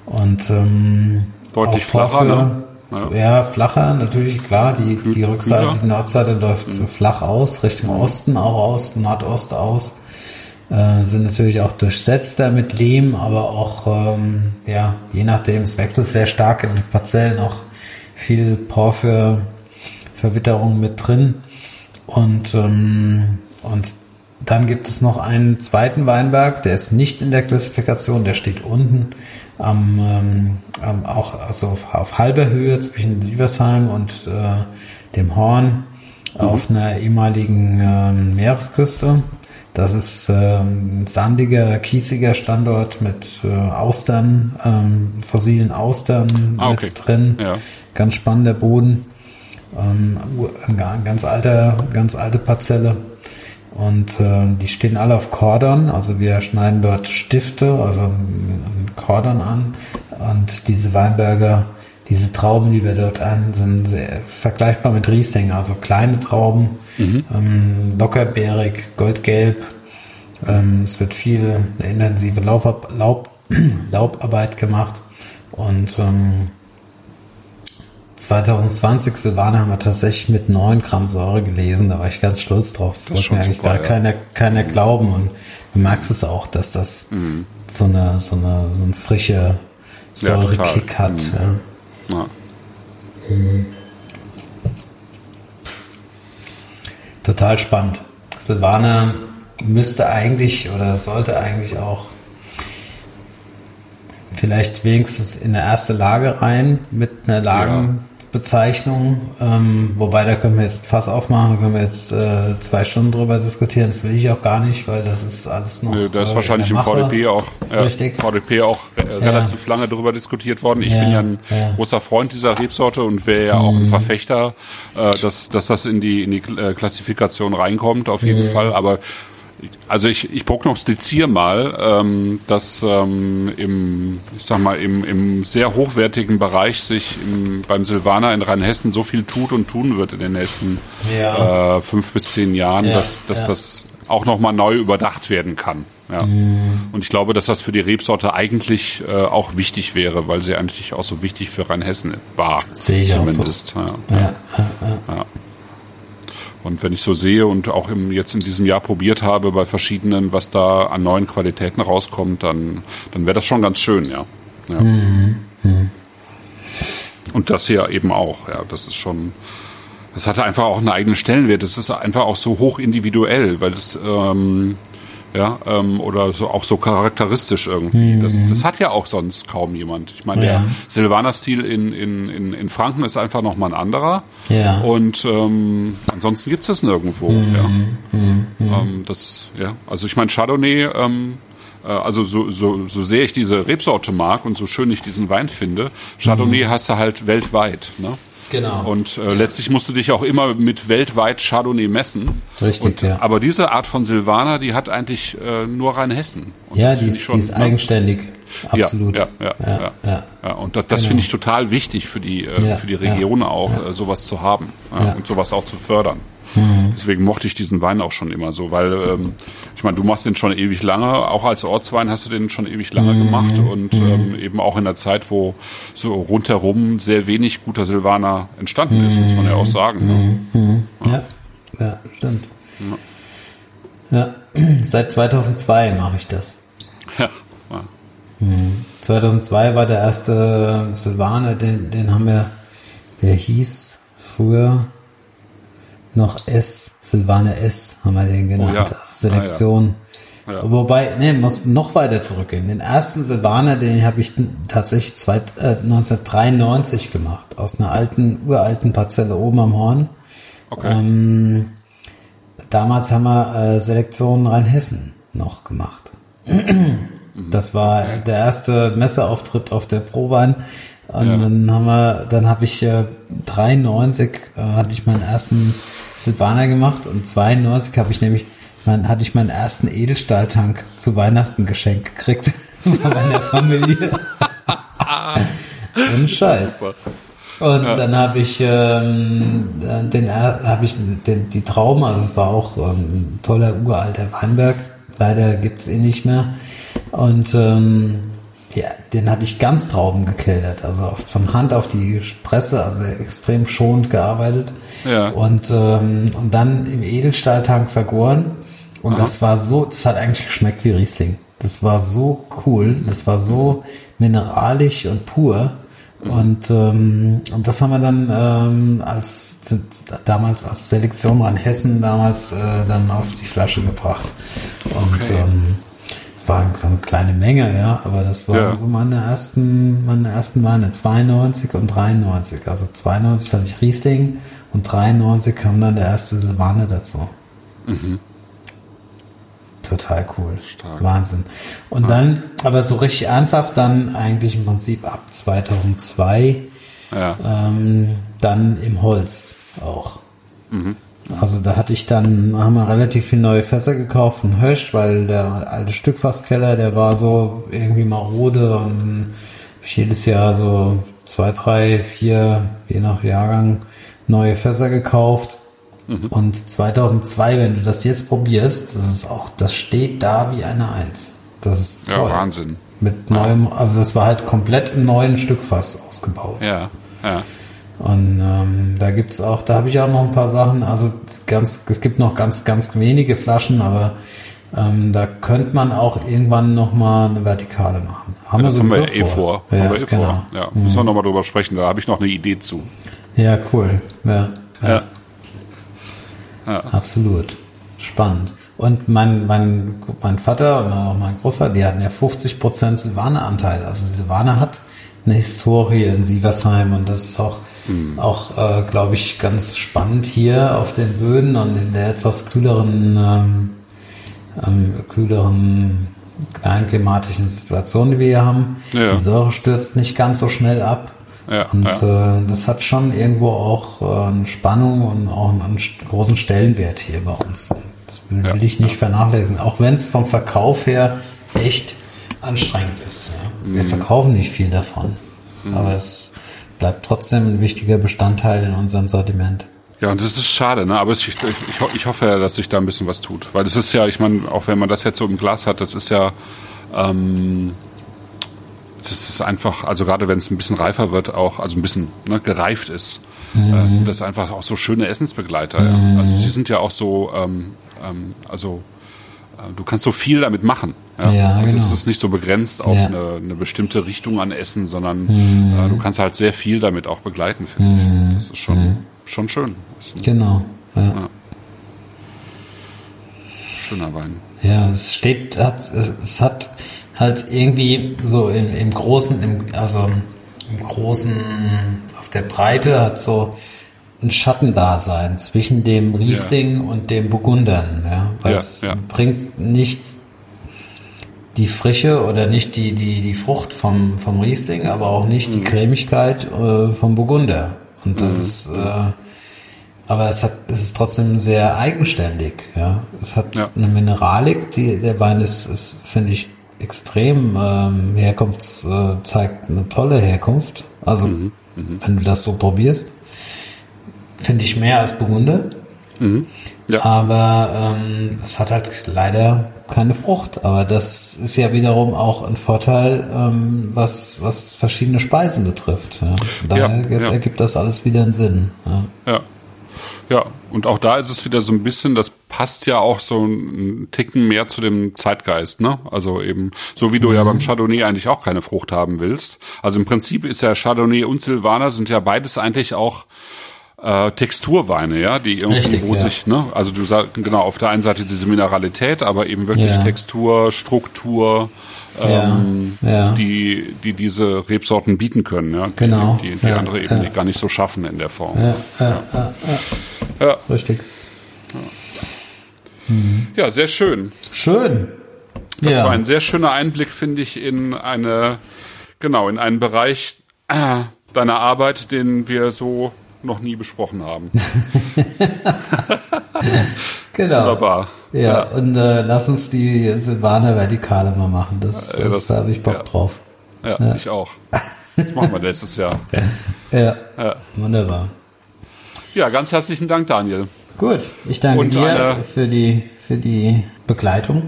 Und ähm, deutlich flacher, ne? Ja. ja, flacher natürlich, klar. Die, die Rückseite, die Nordseite läuft mhm. flach aus, Richtung. Osten auch aus, Nordost aus. Äh, sind natürlich auch durchsetzter mit Lehm, aber auch, ähm, ja, je nachdem, es wechselt sehr stark in den Parzellen, auch viel Porphyr, Verwitterung mit drin. Und, ähm, und dann gibt es noch einen zweiten Weinberg, der ist nicht in der Klassifikation, der steht unten am, ähm, auch also auf, auf halber Höhe zwischen Sieversheim und äh, dem Horn mhm. auf einer ehemaligen äh, Meeresküste. Das ist äh, ein sandiger, kiesiger Standort mit äh, Austern, ähm, fossilen Austern ah, okay. mit drin. Ja. Ganz spannender Boden. Ähm, ganz alter, ganz alte Parzelle. Und äh, die stehen alle auf Kordon. Also wir schneiden dort Stifte, also Kordon an. Und diese Weinberger, diese Trauben, die wir dort an, sind sehr vergleichbar mit Riesling. Also kleine Trauben, mhm. ähm, lockerbeerig, goldgelb. Ähm, es wird viel intensive Laub, Laub, Laubarbeit gemacht. Und ähm, 2020 Silvaner haben wir tatsächlich mit 9 Gramm Säure gelesen. Da war ich ganz stolz drauf. Das, das wollte mir eigentlich gar ja. keiner, keiner glauben. Und du merkst es auch, dass das mhm. so eine, so eine, so ein frische Säurekick ja, hat. Mhm. Ja. Mhm. Total spannend. Silvaner müsste eigentlich oder sollte eigentlich auch vielleicht wenigstens in der erste Lage rein mit einer Lagenbezeichnung. Ähm, wobei da können wir jetzt Fass aufmachen, da können wir jetzt äh, zwei Stunden drüber diskutieren. Das will ich auch gar nicht, weil das ist alles noch. Nee, da ist äh, wahrscheinlich im VDP auch, äh. VDP auch äh, relativ lange drüber diskutiert worden. Ich ja, bin ja ein ja. großer Freund dieser Rebsorte und wäre ja auch ein mhm. Verfechter, äh, dass, dass das in die, in die äh, Klassifikation reinkommt, auf jeden mhm. Fall. Aber also ich, ich prognostiziere mal, ähm, dass ähm, im, ich sag mal, im, im sehr hochwertigen Bereich sich im, beim Silvaner in Rheinhessen so viel tut und tun wird in den nächsten ja. äh, fünf bis zehn Jahren, ja, dass, dass ja. das auch nochmal neu überdacht werden kann. Ja. Mhm. Und ich glaube, dass das für die Rebsorte eigentlich äh, auch wichtig wäre, weil sie eigentlich auch so wichtig für Rheinhessen war. Sehe ich zumindest. Auch so. ja. Ja. Und wenn ich so sehe und auch im, jetzt in diesem Jahr probiert habe bei verschiedenen, was da an neuen Qualitäten rauskommt, dann, dann wäre das schon ganz schön, ja. ja. Mhm. Und das hier eben auch, ja, das ist schon, das hatte einfach auch einen eigenen Stellenwert. Das ist einfach auch so hoch individuell, weil das, ähm, ja, ähm, oder so auch so charakteristisch irgendwie. Mhm. Das, das hat ja auch sonst kaum jemand. Ich meine, ja. der Silvaner-Stil in, in, in, in Franken ist einfach nochmal ein anderer. Ja. Und ähm, ansonsten gibt es das nirgendwo. Mhm. Ja. Mhm. Ähm, das, ja, also ich meine, Chardonnay, ähm, äh, also so, so, so sehr ich diese Rebsorte mag und so schön ich diesen Wein finde, Chardonnay mhm. hast du halt weltweit. Ne? Genau. Und äh, letztlich musst du dich auch immer mit weltweit Chardonnay messen. Richtig, und, ja. Aber diese Art von Silvaner, die hat eigentlich äh, nur Rheinhessen. Und ja, die ist, schon, die ist ne? eigenständig. Absolut. Ja, ja, ja. ja, ja. ja und das, das genau. finde ich total wichtig für die, äh, für die Region auch, äh, sowas zu haben und sowas auch zu fördern. Mhm. Deswegen mochte ich diesen Wein auch schon immer so, weil ähm, ich meine, du machst den schon ewig lange, auch als Ortswein hast du den schon ewig lange mhm. gemacht und mhm. ähm, eben auch in der Zeit, wo so rundherum sehr wenig guter Silvaner entstanden ist, muss man ja auch sagen. Ne? Mhm. Ja. ja, stimmt. Ja. ja. Seit 2002 mache ich das. Ja. ja. 2002 war der erste Silvaner, den, den haben wir, der hieß früher noch S, Silvane S haben wir den genannt, oh ja. Selektion. Ah, ja. Ja. Wobei, ne, muss noch weiter zurückgehen. Den ersten Silvaner, den habe ich tatsächlich zwei, äh, 1993 gemacht, aus einer alten, uralten Parzelle oben am Horn. Okay. Ähm, damals haben wir äh, Selektion Rheinhessen noch gemacht. das war der erste Messeauftritt auf der Prowein. Und ja. dann haben wir, dann habe ich äh, 93 äh, hatte ich meinen ersten Silvaner gemacht und 92 habe ich nämlich, man hatte ich meinen ersten Edelstahltank zu Weihnachten geschenkt gekriegt von meiner Familie. Und Scheiß. Und ja. dann habe ich ähm, den habe ich den, die Trauben, also es war auch ähm, ein toller uralter Weinberg. Leider gibt's ihn nicht mehr. Und ähm, ja, den hatte ich ganz Trauben gekeltert, also von Hand auf die Presse, also extrem schonend gearbeitet. Ja. Und, ähm, und dann im Edelstahltank vergoren. Und Aha. das war so, das hat eigentlich geschmeckt wie Riesling. Das war so cool, das war so mineralisch und pur. Mhm. Und, ähm, und das haben wir dann ähm, als damals als Selektion an Hessen damals äh, dann auf die Flasche gebracht. Und okay. ähm, war eine kleine Menge, ja, aber das waren ja. so meine ersten, meine ersten Weine, 92 und 93. Also 92 hatte ich Riesling und 93 kam dann der erste Silvaner dazu. Mhm. Total cool. Stark. Wahnsinn. Und ah. dann, aber so richtig ernsthaft dann eigentlich im Prinzip ab 2002, ja. ähm, dann im Holz auch. Mhm. Also da hatte ich dann, haben wir relativ viel neue Fässer gekauft von Hösch, weil der alte Stückfasskeller, der war so irgendwie marode und ich jedes Jahr so zwei, drei, vier, je nach Jahrgang, neue Fässer gekauft. Mhm. Und 2002, wenn du das jetzt probierst, das ist auch, das steht da wie eine Eins. Das ist toll. Ja, Wahnsinn. Mit neuem, also das war halt komplett im neuen Stückfass ausgebaut. Ja, ja. Und ähm, da gibt's auch, da habe ich auch noch ein paar Sachen. Also ganz, es gibt noch ganz, ganz wenige Flaschen, aber ähm, da könnte man auch irgendwann noch mal eine Vertikale machen. Haben ja, das wir haben wir eh vor. vor. Ja, haben wir eh genau. vor. Ja, mhm. müssen wir noch mal drüber sprechen. Da habe ich noch eine Idee zu. Ja, cool. Ja, ja. ja. Absolut. Spannend. Und mein, mein, mein Vater und auch mein Großvater, die hatten ja 50 Prozent Silvaner-Anteil. Also Silvaner hat eine Historie in Sieversheim und das ist auch Mhm. Auch, äh, glaube ich, ganz spannend hier auf den Böden und in der etwas kühleren, ähm, ähm, kühleren kleinklimatischen Situation, die wir hier haben. Ja. Die Säure stürzt nicht ganz so schnell ab. Ja, und ja. Äh, das hat schon irgendwo auch äh, eine Spannung und auch einen, einen großen Stellenwert hier bei uns. Das will, will ich nicht vernachlässigen, auch wenn es vom Verkauf her echt anstrengend ist. Wir mhm. verkaufen nicht viel davon, mhm. aber es bleibt trotzdem ein wichtiger Bestandteil in unserem Sortiment. Ja, und das ist schade, ne? Aber ich, ich, ich hoffe ja, dass sich da ein bisschen was tut. Weil das ist ja, ich meine, auch wenn man das jetzt so im Glas hat, das ist ja, ähm, das ist einfach, also gerade wenn es ein bisschen reifer wird, auch, also ein bisschen ne, gereift ist, mhm. äh, sind das einfach auch so schöne Essensbegleiter. Mhm. Ja? Also die sind ja auch so, ähm, ähm, also du kannst so viel damit machen. Ja, ja also genau. es ist nicht so begrenzt auf Ja. eine, eine bestimmte Richtung an Essen, sondern Mhm. äh, du kannst halt sehr viel damit auch begleiten, finde ich. Das ist schon, schon schön. Ein Genau. Ja. schöner Wein. Ja, es steht, hat, es hat halt irgendwie so im, im Großen, im, also im Großen, auf der Breite hat so ein Schattendasein zwischen dem Riesling und dem Burgundern, ja, weil Ja, es ja. bringt nicht die Frische oder nicht die, die, die Frucht vom, vom Riesling, aber auch nicht Mhm. die Cremigkeit äh, vom Burgunder. Und das ist, äh, aber es hat, es ist trotzdem sehr eigenständig, ja. Es hat Ja. eine Mineralik, die, der Wein ist, ist finde ich, extrem, ähm, Herkunfts, äh, zeigt eine tolle Herkunft. Also, Mhm. wenn du das so probierst, finde ich mehr als Burgunder. Ja. Aber ähm, es hat halt leider keine Frucht. Aber das ist ja wiederum auch ein Vorteil, ähm, was, was verschiedene Speisen betrifft. Ja. Daher Ja, ergibt, ja. ergibt das alles wieder einen Sinn. Ja. Ja. Ja, und auch da ist es wieder so ein bisschen, das passt ja auch so ein Ticken mehr zu dem Zeitgeist, ne? Also eben, so wie du ja beim Chardonnay eigentlich auch keine Frucht haben willst. Also im Prinzip ist ja Chardonnay und Silvaner sind ja beides eigentlich auch äh, Texturweine, ja, die irgendwie, Richtig, wo ja. sich, ne, also du sagst genau auf der einen Seite diese Mineralität, aber eben wirklich Ja. Textur, Struktur, ähm, Ja, die, die diese Rebsorten bieten können, ja, die, Genau, die, die andere eben ja. gar nicht so schaffen in der Form. Ja, ja, ja, ja. Ja. Richtig. Ja, sehr schön. Schön. Das war ein sehr schöner Einblick, finde ich, in eine, genau, in einen Bereich äh, deiner Arbeit, den wir so noch nie besprochen haben. genau. Wunderbar. Ja, und äh, lass uns die Silvaner Vertikale mal machen. Das, Ja, das, das- da habe ich Bock ja. drauf. Ja, ich auch. Das machen wir nächstes Jahr. Ja, Ja. wunderbar. ja, ganz herzlichen Dank, Daniel. Gut, ich danke Und dir für die für die Begleitung.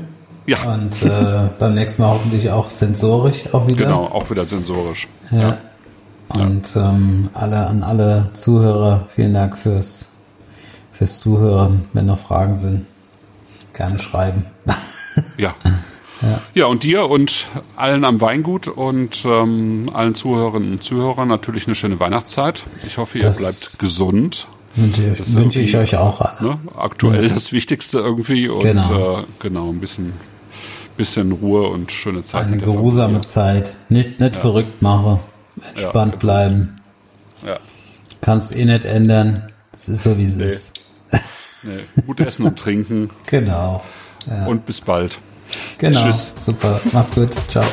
Ja. Und äh, beim nächsten Mal hoffentlich auch sensorisch auch wieder. Genau, auch wieder sensorisch. Ja. Und ähm, alle an alle Zuhörer, vielen Dank fürs fürs Zuhören. Wenn noch Fragen sind, gerne schreiben. Ja. Ja, und dir und allen am Weingut und ähm, allen Zuhörerinnen und Zuhörern natürlich eine schöne Weihnachtszeit. Ich hoffe, ihr Das- bleibt gesund. Wünsche, wünsche ich euch auch. Ne? Aktuell das Wichtigste irgendwie und Genau. äh, genau ein bisschen, bisschen Ruhe und schöne Zeit. Eine geruhsame. Zeit. Nicht, nicht verrückt mache. Entspannt Ja. bleiben. Ja. Kannst eh nicht ändern. Es ist so, wie es ist. Nee, gut essen und trinken Genau. und bis bald. Genau. Tschüss. Super. Mach's gut. Ciao.